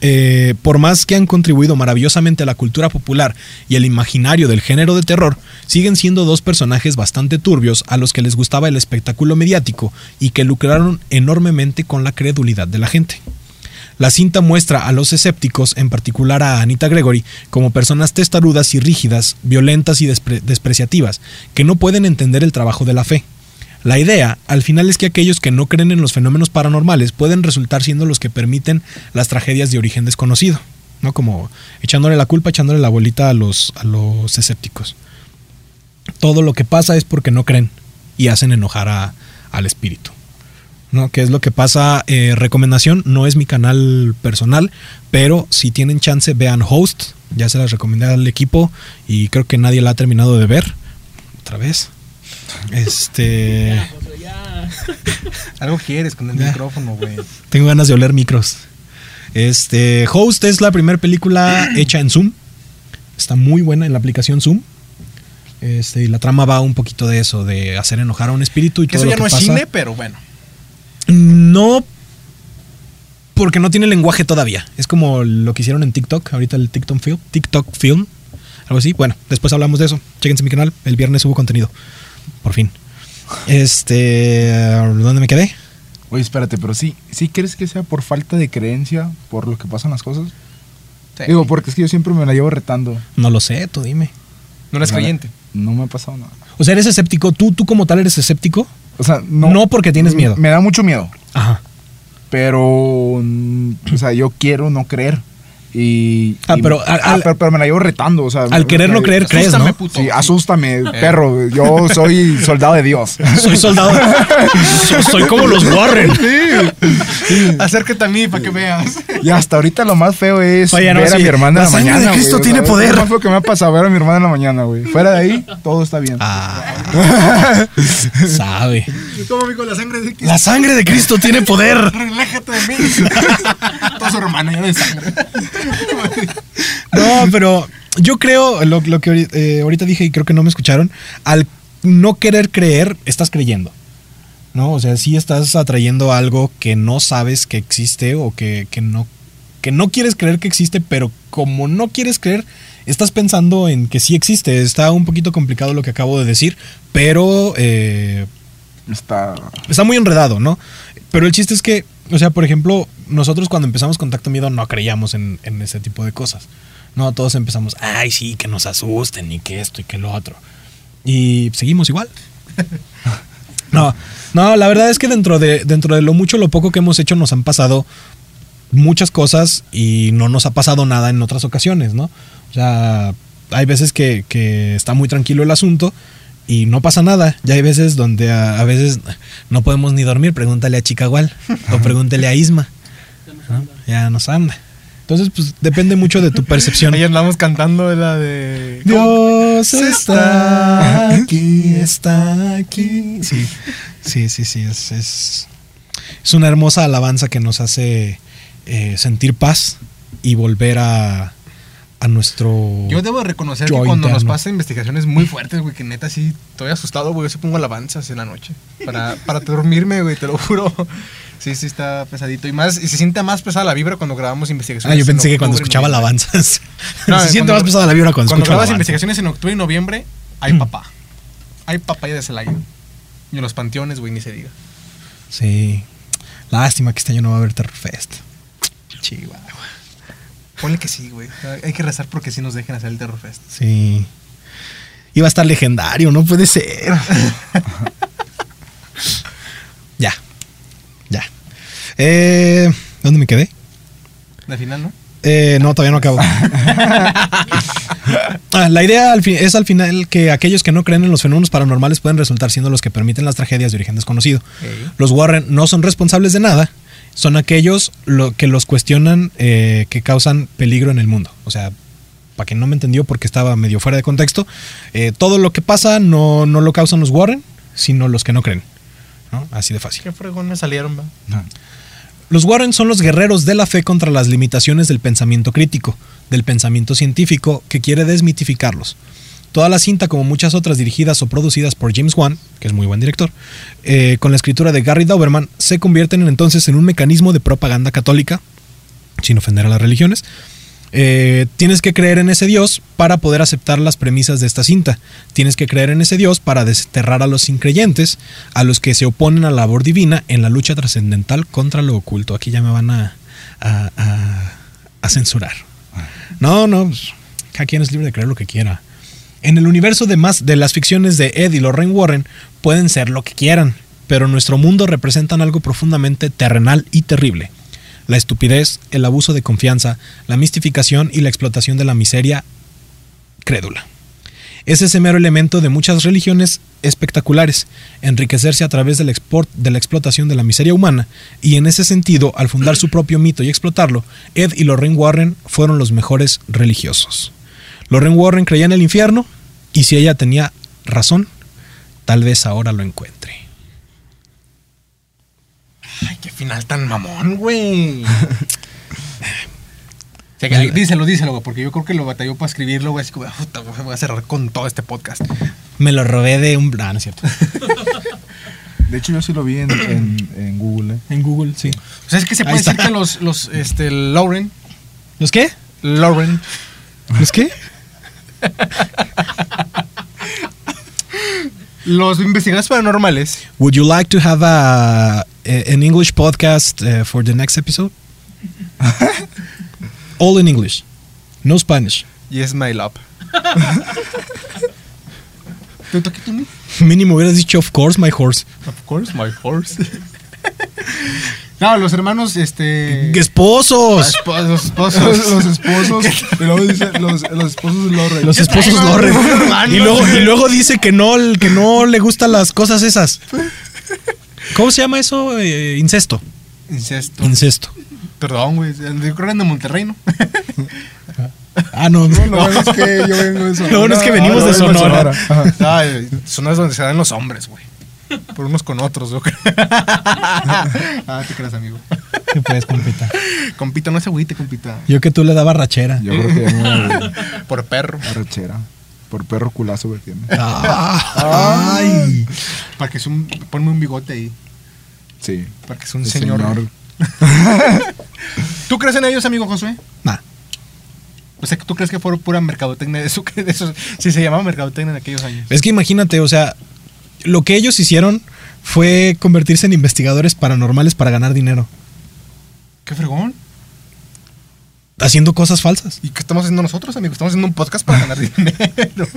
eh, por más que han contribuido maravillosamente a la cultura popular y el imaginario del género de terror, siguen siendo dos personajes bastante turbios a los que les gustaba el espectáculo mediático y que lucraron enormemente con la credulidad de la gente. La cinta muestra a los escépticos, en particular a Anita Gregory, como personas testarudas y rígidas, violentas y despre- despreciativas, que no pueden entender el trabajo de la fe. La idea, al final, es que aquellos que no creen en los fenómenos paranormales pueden resultar siendo los que permiten las tragedias de origen desconocido, ¿no? Como echándole la culpa, echándole la bolita a los, a los escépticos. Todo lo que pasa es porque no creen y hacen enojar a- al espíritu. ¿no? ¿Qué es lo que pasa? Eh, recomendación, no es mi canal personal, pero si tienen chance, vean Host. Ya se las recomendé al equipo y creo que nadie la ha terminado de ver. Otra vez. Este. Ya, José, ya. Algo quieres con el Ya. micrófono, güey. Tengo ganas de oler micros. Este. Host es la primera película [CLEARS THROAT] hecha en Zoom. Está muy buena en la aplicación Zoom. Este, y la trama va un poquito de eso, de hacer enojar a un espíritu y Que todo eso lo ya que no es pasa. cine, pero bueno. No, porque no tiene lenguaje todavía. Es como lo que hicieron en TikTok, ahorita el TikTok Film, TikTok Film, algo así. Bueno, después hablamos de eso. Chéquense mi canal, el viernes hubo contenido. Por fin. Este, ¿dónde me quedé? Oye, espérate, pero sí, ¿sí crees que sea por falta de creencia por lo que pasan las cosas? Sí. Digo, porque es que yo siempre me la llevo retando. No lo sé, tú dime. no eres Nada. creyente. No me ha pasado nada. O sea, eres escéptico. ¿Tú, tú como tal eres escéptico? O sea, No, no. porque tienes miedo. Me da mucho miedo. Ajá. Pero. mm, O sea, yo quiero no creer. Y. Ah, y- pero al- ah, pero, pero me la llevo retando. O sea, Al querer no creer, crees, Asústame, ¿no? puto. Sí, asústame, [LAUGHS] Eh. perro. Yo soy soldado de Dios. [LAUGHS] Soy soldado. So- [LAUGHS] soy como los Warren. Acércate a mí para que veas. Y hasta ahorita lo más feo es Oye, no, ver a sí, mi hermana la en la sangre de mañana. güey. Cristo O sea, tiene es poder. Lo más feo que me ha pasado ver a mi hermana en la mañana, güey. Fuera de ahí, todo está bien. Ah, sabe. ¿Cómo amigo la sangre de La sangre de Cristo tiene poder. Relájate de mí. Toda su hermana ya de sangre. [LAUGHS] No, pero yo creo, lo, lo que eh, ahorita dije y creo que no me escucharon, al no querer creer, estás creyendo. ¿No? O sea, sí estás atrayendo algo que no sabes que existe o que, que no, que no quieres creer que existe, pero como no quieres creer, estás pensando en que sí existe. Está un poquito complicado lo que acabo de decir, pero eh, Está. está muy enredado, ¿no? Pero el chiste es que, o sea, por ejemplo, nosotros cuando empezamos Contacto Miedo no creíamos en, en ese tipo de cosas. No, todos empezamos, ay, sí, que nos asusten y que esto y que lo otro. Y seguimos igual. [LAUGHS] No, no, la verdad es que dentro de, dentro de lo mucho, lo poco que hemos hecho, nos han pasado muchas cosas y no nos ha pasado nada en otras ocasiones, ¿no? O sea, hay veces que, que está muy tranquilo el asunto y no pasa nada. Ya hay veces donde a, a veces no podemos ni dormir. Pregúntale a Chicagual o pregúntale a Isma. ¿No? Ya nos anda. Entonces, pues depende mucho de tu percepción. [LAUGHS] Ahí andamos cantando la de. Dios está aquí, está aquí. Sí, sí, sí, sí. Es, es, es una hermosa alabanza que nos hace eh, sentir paz y volver a, a nuestro. Yo debo de reconocer que cuando nos interno. pasan investigaciones muy fuertes, güey, que neta sí estoy asustado, güey. Yo sí pongo alabanzas en la noche. Para, para dormirme, güey, te lo juro. Sí, sí está pesadito. Y más, y se siente más pesada la vibra cuando grabamos investigaciones. Ah, yo en pensé que cuando escuchaba alabanzas. No, [LAUGHS] Se siente cuando- más pesada la vibra cuando, Cuando escucho grabas investigaciones en octubre y noviembre, hay papá. Hay papaya de Celaya. Y en los panteones, güey, ni se diga. Sí. Lástima que este año no va a haber Terror Fest. Chihuahua. Ponle que sí, güey. Hay que rezar porque sí nos dejen hacer el Terror Fest. Sí. Iba a estar legendario, no puede ser. [LAUGHS] Ya. Eh, ¿Dónde me quedé? De final, ¿no? Eh, no, todavía no acabo. [LAUGHS] Ah, la idea al es al final que aquellos que no creen en los fenómenos paranormales pueden resultar siendo los que permiten las tragedias de origen desconocido. Los Warren no son responsables de nada, son aquellos lo, que los cuestionan eh, que causan peligro en el mundo. O sea, para quien no me entendió porque estaba medio fuera de contexto, eh, todo lo que pasa no, no lo causan los Warren, sino los que no creen. ¿No? Así de fácil. Qué fregón me salieron, va. Los Warren son los guerreros de la fe contra las limitaciones del pensamiento crítico, del pensamiento científico que quiere desmitificarlos. Toda la cinta, como muchas otras dirigidas o producidas por James Wan, que es muy buen director, eh, con la escritura de Gary Dauberman, se convierten entonces en un mecanismo de propaganda católica, sin ofender a las religiones. Eh, tienes que creer en ese Dios para poder aceptar las premisas de esta cinta. Tienes que creer en ese Dios para desterrar a los increyentes, a los que se oponen a la labor divina en la lucha trascendental contra lo oculto. Aquí ya me van a, a- censurar. No, no, pues, cada quien es libre de creer lo que quiera. En el universo de más de las ficciones de Ed y Lorraine Warren pueden ser lo que quieran, pero en nuestro mundo representan algo profundamente terrenal y terrible. La estupidez, el abuso de confianza, la mistificación y la explotación de la miseria crédula. Es ese mero elemento de muchas religiones espectaculares, enriquecerse a través de la, export- de la explotación de la miseria humana, y en ese sentido, al fundar su propio mito y explotarlo, Ed y Lorraine Warren fueron los mejores religiosos. Lorraine Warren creía en el infierno, y si ella tenía razón, tal vez ahora lo encuentre. Ay, qué final tan mamón, güey. [LAUGHS] Sí, que- díselo, díselo, güey, porque yo creo que lo batalló para escribirlo, güey. Así como, puta, güey, voy a cerrar con todo este podcast. Me lo robé de un... Ah, no es cierto. [LAUGHS] De hecho, yo sí lo vi en, en, en Google. ¿eh? En Google, sí. O sea, es que se puede decir que los, los, este, Lauren, ¿Los qué? Lauren, ¿Los qué? los investigadores paranormales, Would you like to have a- an English podcast uh, for the next episode? [LAUGHS] All in English, no Spanish. yes, my love. ¿Te tú, mi? Mínimo hubieras dicho, of course, my horse. Of course, my horse. no, los hermanos, este... ¡Esposos! Esposos, Los, esposos. [LAUGHS] los esposos. y luego dice los, los esposos de Lorraine. Los esposos hermanos. Y luego, y luego dice que no, que no le gustan las cosas esas. ¿Cómo se llama eso? Eh, incesto. Incesto. Incesto. Perdón, güey. Yo creo que eran de Monterrey, ¿no? [LAUGHS] Ah, no. No, lo bueno es que yo vengo de [LAUGHS] Sonora. Lo bueno es que venimos Ah, de Sonora. Ajá. Ay, son las donde se dan los hombres, güey. Por unos con otros, yo creo. [LAUGHS] ah, te creas, amigo. ¿Qué puedes, compita? Compita, no se agüite, compita. Yo que tú le daba rachera. Yo creo que me Por perro. arrechera. Por perro culazo que tiene. Ah, ay. Para que es un. Ponme un bigote ahí. Sí. Para que es un El señor. [LAUGHS] ¿Tú crees en ellos, amigo Josué? Nah. O sea, ¿tú crees que fue pura mercadotecnia de eso? De eso si se llamaba mercadotecnia en aquellos años. Es que imagínate, o sea, lo que ellos hicieron fue convertirse en investigadores paranormales para ganar dinero, ¿Qué fregón? Haciendo cosas falsas. ¿Y qué estamos haciendo nosotros, amigo? Estamos haciendo un podcast para ganar [LAUGHS] dinero.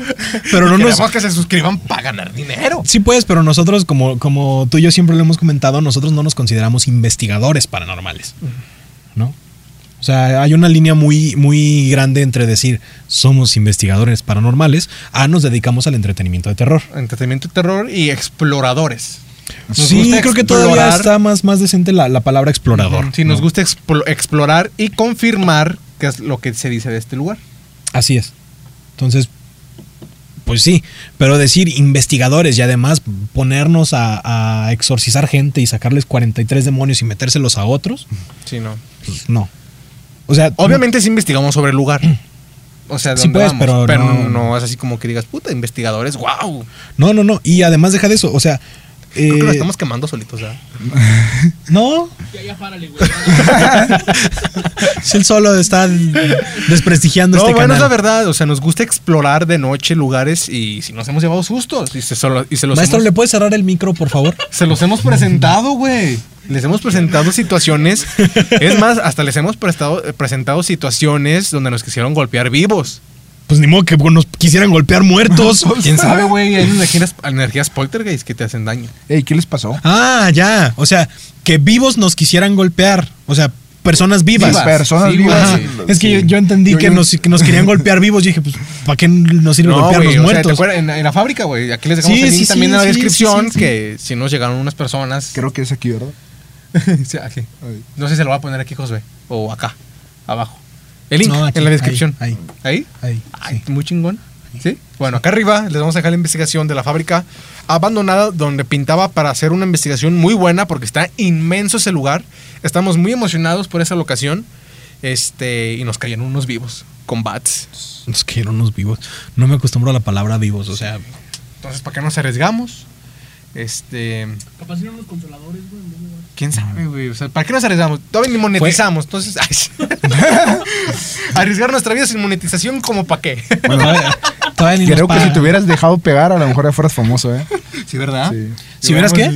Pero no nos- que se suscriban para ganar dinero. Sí, pues, pero nosotros, como, como tú y yo siempre lo hemos comentado, nosotros no nos consideramos investigadores paranormales. ¿No? O sea, hay una línea muy, muy grande entre decir somos investigadores paranormales a nos dedicamos al entretenimiento de terror. Entretenimiento y terror y exploradores. Nos sí, creo que todavía está más, más decente la, la palabra explorador. Sí, nos ¿no? gusta explo- explorar y confirmar qué es lo que se dice de este lugar. Así es. Entonces, pues sí, pero decir investigadores y además ponernos a, a exorcizar gente y sacarles 43 demonios y metérselos a otros, Sí, no. pues no. O sea, Obviamente sí investigamos sobre el lugar. O sea, Sí, ¿dónde pues, vamos? pero pero no- no... es así como que digas, puta, investigadores, wow. No, no, no. Y además deja de eso. O sea, Creo que eh, lo estamos quemando solitos, ¿verdad? [LAUGHS] no. Ya, ya párale, güey. [LAUGHS] Si él solo está desprestigiando No, este bueno, canal. es la verdad. O sea, nos gusta explorar de noche lugares y si nos hemos llevado sustos. Y se, solo- y se los Maestro, hemos, ¿le puede cerrar el micro, por favor? se los hemos presentado, güey. Les hemos presentado situaciones. [LAUGHS] Es más, hasta les hemos prestado, eh, presentado situaciones donde nos quisieron golpear vivos. Pues ni modo que nos quisieran golpear muertos. [LAUGHS] ¿Quién sabe, [LAUGHS] güey? Hay energías, energías poltergeist que te hacen daño. Ey, ¿qué les pasó? Ah, ya. O sea, que vivos nos quisieran golpear. O sea, personas vivas. Vivas. Personas Sí, vivas. Ajá. Es que yo, yo entendí Yo- que, yo- nos, que nos querían golpear vivos. Y dije, pues, ¿para qué nos sirve golpear güey, los o sea, ¿te muertos? acuerdas? En, en la fábrica, güey. Aquí les dejamos Sí, el sí, link también sí, en la sí, descripción sí, sí. que si nos llegaron unas personas. Creo que es aquí, ¿verdad? [LAUGHS] Sí, aquí. No sé si se lo va a poner aquí, Josué. O acá, abajo. El link No, aquí, en la descripción. ahí, ¿Ahí? Ahí. Ay, muy chingón. ¿Sí? Bueno, acá arriba les vamos a dejar la investigación de la fábrica abandonada donde pintaba para hacer una investigación muy buena porque está inmenso ese lugar. Estamos muy emocionados por esa locación. Este, y nos cayeron unos vivos con bats. Nos cayeron unos vivos. No me acostumbro a la palabra vivos. O sea, Entonces, ¿para qué nos arriesgamos? Este, Capaz eran unos consoladores, güey. Quién sabe, güey. O sea, ¿para qué nos arriesgamos? Todavía ni monetizamos. Entonces, ay, sí. [LAUGHS] arriesgar nuestra vida sin monetización, ¿como para qué? todavía, todavía ni Creo que si te hubieras dejado pegar, a lo mejor ya fueras famoso, ¿eh? sí, ¿verdad? Sí. ¿Si hubieras qué?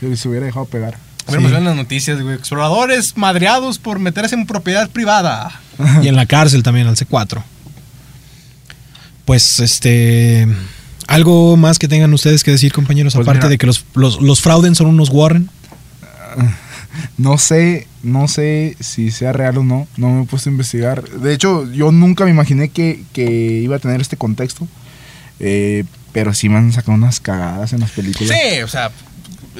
Si se hubiera dejado pegar. Hubiéramos Sí. visto en las noticias, güey. Exploradores madreados por meterse en propiedad privada. Y en la cárcel también, al C4. Pues, este. Algo más que tengan ustedes que decir, compañeros, Pues aparte mira. de que los, los, los Frauden son unos Warren. No sé, no sé si sea real o no. No me he puesto a investigar. De hecho, yo nunca me imaginé que, que iba a tener este contexto. Eh, pero sí me han sacado unas cagadas en las películas. Sí, o sea,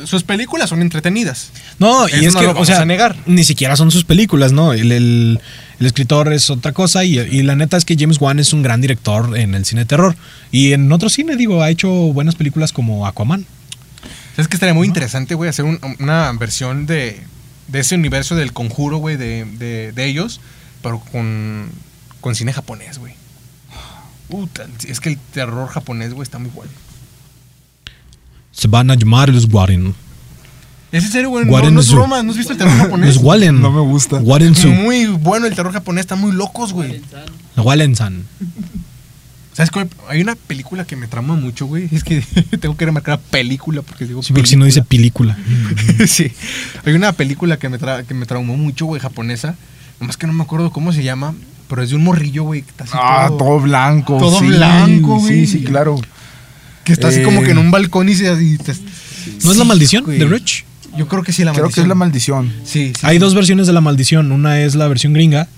sus películas son entretenidas. No, Eso y es no que, lo o vamos sea, a negar. ni siquiera son sus películas, ¿no? El, el- el escritor es otra cosa y, y la neta es que James Wan es un gran director en el cine de terror. Y en otro cine, digo, ha hecho buenas películas como Aquaman. Es que estaría muy interesante, güey, hacer un- una versión de, de ese universo del conjuro, güey, de, de- de ellos, pero con, con cine japonés, güey. Puta, es que el terror japonés, güey, está muy bueno. Se van a llamar los Warren. ¿Es en serio, güey? No, es broma, ¿no has visto el terror japonés? Los Wallen. No me gusta. Warren Su. Muy bueno el terror japonés, están muy locos, güey. Wallen-san. ¿Sabes cuál? Hay una película que me trauma mucho, güey. Es que [LAUGHS] tengo que remarcar película porque digo Sí, porque si no dice película. [LAUGHS] sí. Hay una película que me, tra- que me traumó mucho, güey, japonesa. Nomás que no me acuerdo cómo se llama. Pero es de un morrillo, güey, que está así Ah, todo, blanco. todo sí, blanco, güey. Sí, sí, claro. Que está así Eh, como que en un balcón y se... y te- ¿No es la maldición de Rich? Yo creo que sí, la Creo que maldición. es la maldición. Sí, sí. Hay dos versiones de la maldición. Una es la versión gringa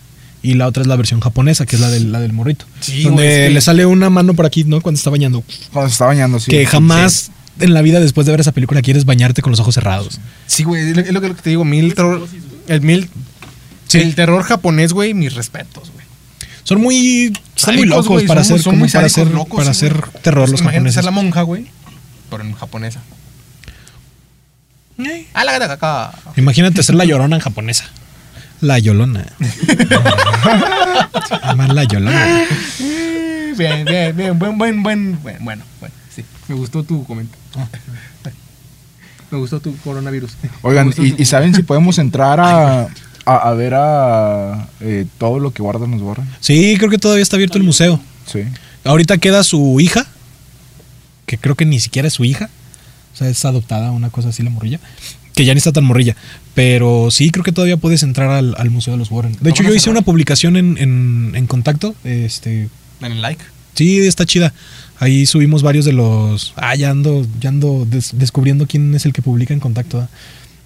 y la otra es la versión japonesa, que es la del, la del morrito. Sí, donde güey, le sale una mano por aquí, ¿no? Cuando está bañando. Cuando se está bañando, sí. que Sí, jamás en la vida después de ver esa película quieres bañarte con los ojos cerrados. Sí, güey, es lo, que es lo que te digo. Mil terror... El mil... El terror japonés, güey, mis respetos, güey. Son muy están muy locos para son muy- hacer son muy para hacer locos, para hacer terror los Imagínate japoneses. ser la monja, güey, pero en japonesa. Imagínate ser la llorona en japonesa. La Yolona. Se llama la Yolona. Bien, bien, bien, buen, buen, buen, buen, bueno, bueno, sí, me gustó tu comentario. Me gustó tu coronavirus. Oigan, y, tu- y ¿saben si podemos entrar a, [LAUGHS] a, a ver a eh, todo lo que guardan los Warren? Sí, creo que todavía está abierto el museo. Sí. Ahorita queda su hija, que creo que ni siquiera es su hija. O sea, es adoptada, una cosa así la morrilla. Que ya ni está tan morrilla. Pero sí, creo que todavía puedes entrar al, al Museo de los Warren. De hecho, yo hice una publicación en, en, en contacto. Este, Dale like. sí, está chida. Ahí subimos varios de los. Ah, ya ando, ya ando des- descubriendo quién es el que publica en contacto.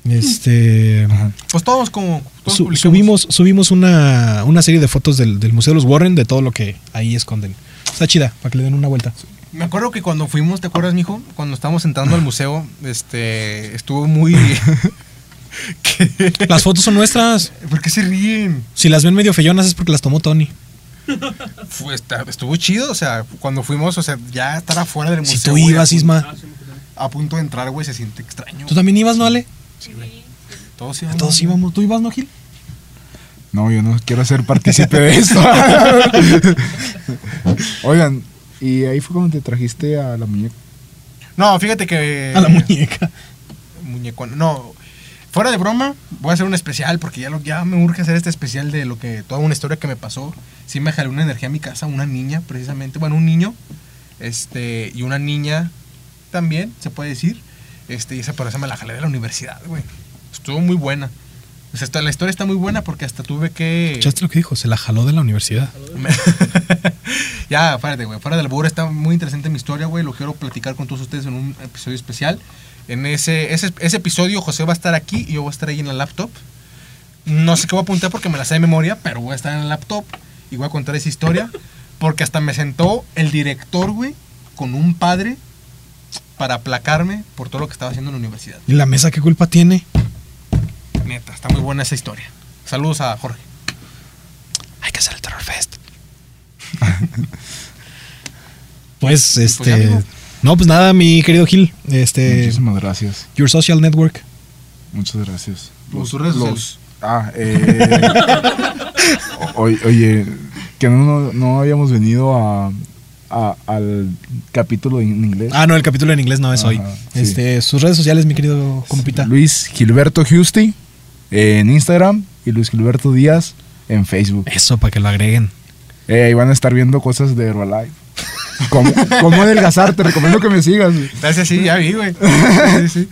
Este. Ajá. Pues todos como. Todos Su- publicamos. subimos subimos una, una serie de fotos del, del Museo de los Warren de todo lo que ahí esconden. Está chida, para que le den una vuelta. Me acuerdo que cuando fuimos, ¿te acuerdas, mijo? Cuando estábamos entrando al museo, este. Estuvo muy. [LAUGHS] ¿Qué? Las fotos son nuestras. ¿Por qué se ríen? Si las ven medio feyonas es porque las tomó Tony. Fue- está- estuvo chido, o sea, cuando fuimos, o sea, ya estar afuera del museo. Si tú güey, ibas, Isma. Sí, a punto de entrar, güey, se siente extraño. ¿Tú también ibas, no, Ale? Todos íbamos. Todos íbamos. ¿Tú ibas, no, Gil? No, yo no quiero ser partícipe de esto. [LAUGHS] [LAUGHS] Oigan, y ahí fue cuando te trajiste a la muñeca. No, fíjate que. A la muñeca. Muñeco. No. Fuera de broma, voy a hacer un especial porque ya, lo, ya me urge hacer este especial de lo que. Toda una historia que me pasó. Sí me jalé una energía a mi casa, una niña, precisamente. Bueno, un niño. Este. Y una niña también, se puede decir. Este, y esa, pero esa me la jalé de la universidad, güey. Estuvo muy buena. O sea, la historia está muy buena porque hasta tuve que... ¿Escuchaste lo que dijo? Se la jaló de la universidad. [LAUGHS] ya, espérate, güey. Fuera del albur, está muy interesante mi historia, güey. Lo quiero platicar con todos ustedes en un episodio especial. En ese, ese, ese episodio, José va a estar aquí y yo voy a estar ahí en la laptop. No sé qué voy a apuntar porque me la sé de memoria, pero voy a estar en la laptop y voy a contar esa historia. Porque hasta me sentó el director, güey, con un padre para aplacarme por todo lo que estaba haciendo en la universidad. ¿Y la mesa qué culpa tiene? Neta, está muy buena esa historia. Saludos a Jorge. Hay que hacer el Terror Fest. [LAUGHS] pues, este. ya, amigo. no, pues nada, mi querido Gil. Este. Muchísimas gracias. Your Social Network. Muchas gracias. Tus redes sociales. Ah, eh. [LAUGHS] o- oye, que no, no habíamos venido a, a- al capítulo en inglés. Ah, no, el capítulo en inglés no es Ajá, hoy. sí. Este, sus redes sociales, mi querido compita. Luis Gilberto Justi en Instagram y Luis Gilberto Díaz en Facebook. Eso, para que lo agreguen. Eh, ahí van a estar viendo cosas de Herbalife. [LAUGHS] ¿Cómo, cómo adelgazar? Te recomiendo que me sigas. güey. Gracias, sí, ya vi, güey. Sí, sí.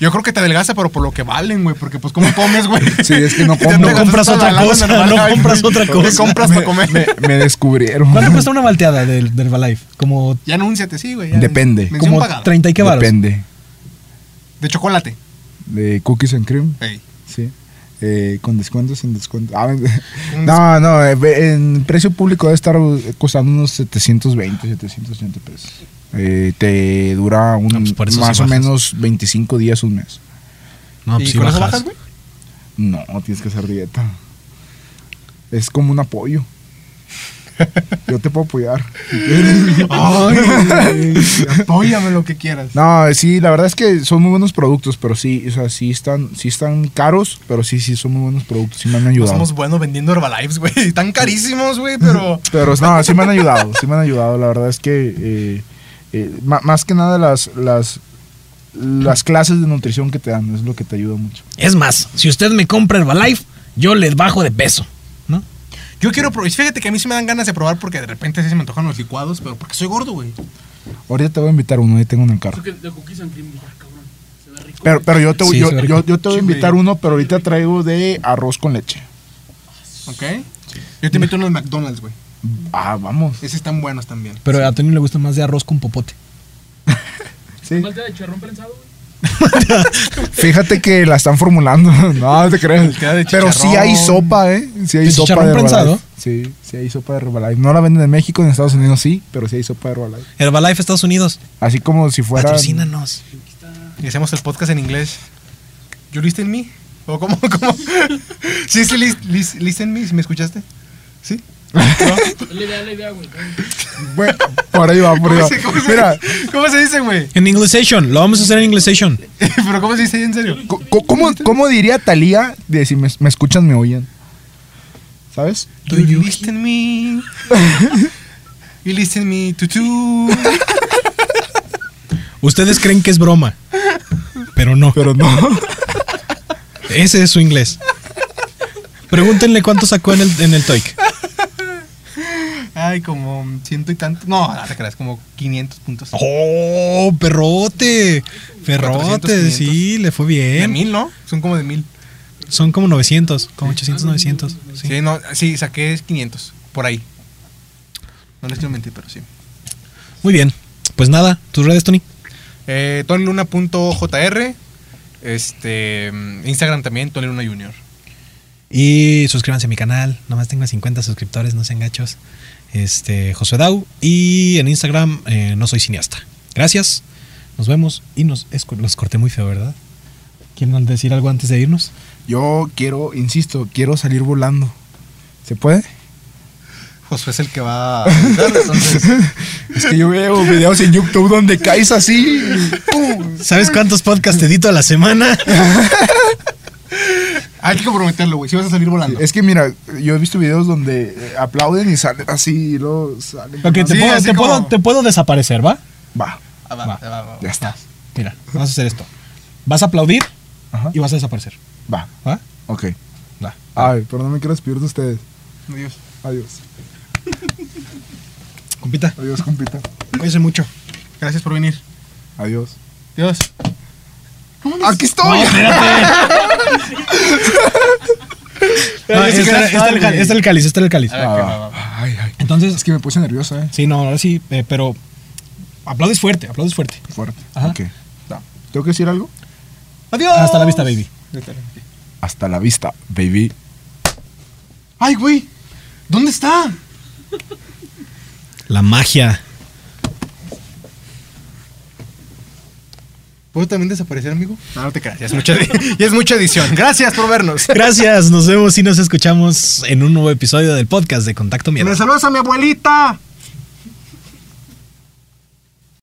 Yo creo que te adelgaza, pero por lo que valen, güey. Porque, pues, ¿cómo comes, güey? Sí, es que no compras la otra cosa, no compras otra ¿Qué cosa. compras para comer? Me, me descubrieron. ¿Cuánto cuesta una malteada del, del Herbalife? Como, Ya anúnciate, sí, güey. ya. Depende. Como pagada. 30 y qué varos. Depende. De chocolate. De cookies and cream. Eh, con descuento, sin descuento. Ah, [LAUGHS] no, no, eh, en precio público debe estar eh, costando unos 720, 780 pesos. Eh, te dura un, No, pues más sí o menos 25 días, un mes. No, pues ¿Y sí con eso bajas. bajas, güey? No, tienes que hacer dieta. Es como un apoyo. [LAUGHS] Yo te puedo apoyar. si quieres. Ay, [LAUGHS] apóyame lo que quieras. No, sí, la verdad es que son muy buenos productos, pero sí, o sea, sí están, sí están caros, pero sí, sí son muy buenos productos, sí me han No ayudado. somos buenos vendiendo Herbalives, güey. [LAUGHS] Están carísimos, güey, pero... Pero no, sí me han ayudado, sí me han ayudado. La verdad es que eh, eh, más que nada las, las, las clases de nutrición que te dan es lo que te ayuda mucho. Es más, si usted me compra Herbalife, yo les bajo de peso. Yo quiero probar. Fíjate que a mí sí me dan ganas de probar porque de repente sí se me antojan los licuados, pero porque soy gordo, güey. Ahorita te voy a invitar uno, ahí tengo uno en carro. De cookies and cream, ah, cabrón. Se ve rico. Pero, pero yo, te, Sí, yo, yo, te voy a invitar uno, pero ahorita traigo de arroz con leche. ¿Ok? Yo te invito unos McDonald's, güey. Ah, vamos. Esos están buenos también. Pero a Tony le gusta más de arroz con popote. [LAUGHS] Sí. Malta de charrón prensado, güey. [LAUGHS] Fíjate que la están formulando. [LAUGHS] No, no te de Pero sí hay sopa, ¿eh? Sí hay ¿De sopa de Herbalife. prensado? Sí, sí hay sopa de Herbalife. No la venden en México, en Estados Unidos sí, pero sí hay sopa de Herbalife. Herbalife Estados Unidos. Así como si fuera. Patrocínanos. Y hacemos el podcast en inglés. ¿You listen me? ¿O cómo? ¿Cómo? [LAUGHS] ¿Sí lis- listen me? ¿Sí ¿Me escuchaste? ¿Sí? ¿No? Idea, güey. Bueno, por ahí va, por ahí ¿Cómo va. se, cómo se- Mira, ¿Cómo se dice, güey? En Englishation, lo vamos a hacer en Englishation. [LAUGHS] ¿Pero cómo se dice ahí en serio? ¿cómo, cómo diría Talía de si me, me escuchan, me oyen? ¿Sabes? Do you listen me? You listen me to two. Ustedes creen que es broma, pero no. Pero no. Ese es su inglés. Pregúntenle cuánto sacó en el, en el TOEIC. Como ciento y tanto. No, no te creas, como 500 puntos. ¡Oh, perrote! 400, Perrote, 500. sí, le fue De bien. mil, ¿no? Son como de mil. Son como 900, como 800, 900. Sí. Sí, no, sí, saqué 500, por ahí. No les quiero mentir, pero sí. Muy bien. Pues nada, tus redes, Tony. Eh, TonyLuna.jr. Este. Instagram también, Tony Luna Junior. Y suscríbanse a mi canal. Nomás tengo 50 suscriptores, no sean gachos. Este, Josué Dau. Y en Instagram, eh, no soy cineasta. Gracias. Nos vemos. Y nos es- los corté muy feo, ¿verdad? ¿Quieren decir algo antes de irnos? Yo quiero, insisto, quiero salir volando. ¿Se puede? Josué es el que va a [LAUGHS] editar, entonces. Es que yo veo videos en YouTube donde caes así. ¡pum! ¿Sabes cuántos podcasts edito a la semana? [LAUGHS] Hay que comprometerlo, güey. Si vas a salir volando. Es que mira, yo he visto videos donde eh, aplauden y salen así y luego salen. Ok, te, Sí, puedo, así te como- puedo- te puedo desaparecer, ¿va? Va, Ah, va, Va. va, va, va. ya está. Mira, vamos a hacer esto. Vas a aplaudir Ajá. y vas a desaparecer. Va, ¿Va? ok. Va. Ay, pero no me quiero despedir de ustedes. Adiós. Adiós. [LAUGHS] Compita, Adiós, compita. cuídense mucho. Gracias por venir. Adiós. Adiós. ¡Aquí estoy! No, espérate. [LAUGHS] [LAUGHS] No, este, era- este el cáliz, este el cáliz, este el cáliz. Ah. Ay, ay. Entonces, Es que me puse nerviosa, eh. sí, no, ahora sí, eh, pero aplaudes fuerte, aplaudes fuerte. Fuerte. Ajá. Ok. ¿Tengo que decir algo? Adiós. Hasta la vista, baby. Hasta la vista, baby. Ay, güey. ¿Dónde está? La magia. ¿Puedo también desaparecer, amigo? No, no te creas. Ya es mucha, [LAUGHS] ya es mucha edición. Gracias por vernos. Gracias, nos vemos y nos escuchamos en un nuevo episodio del podcast de Contacto Miedo. saludas a mi abuelita.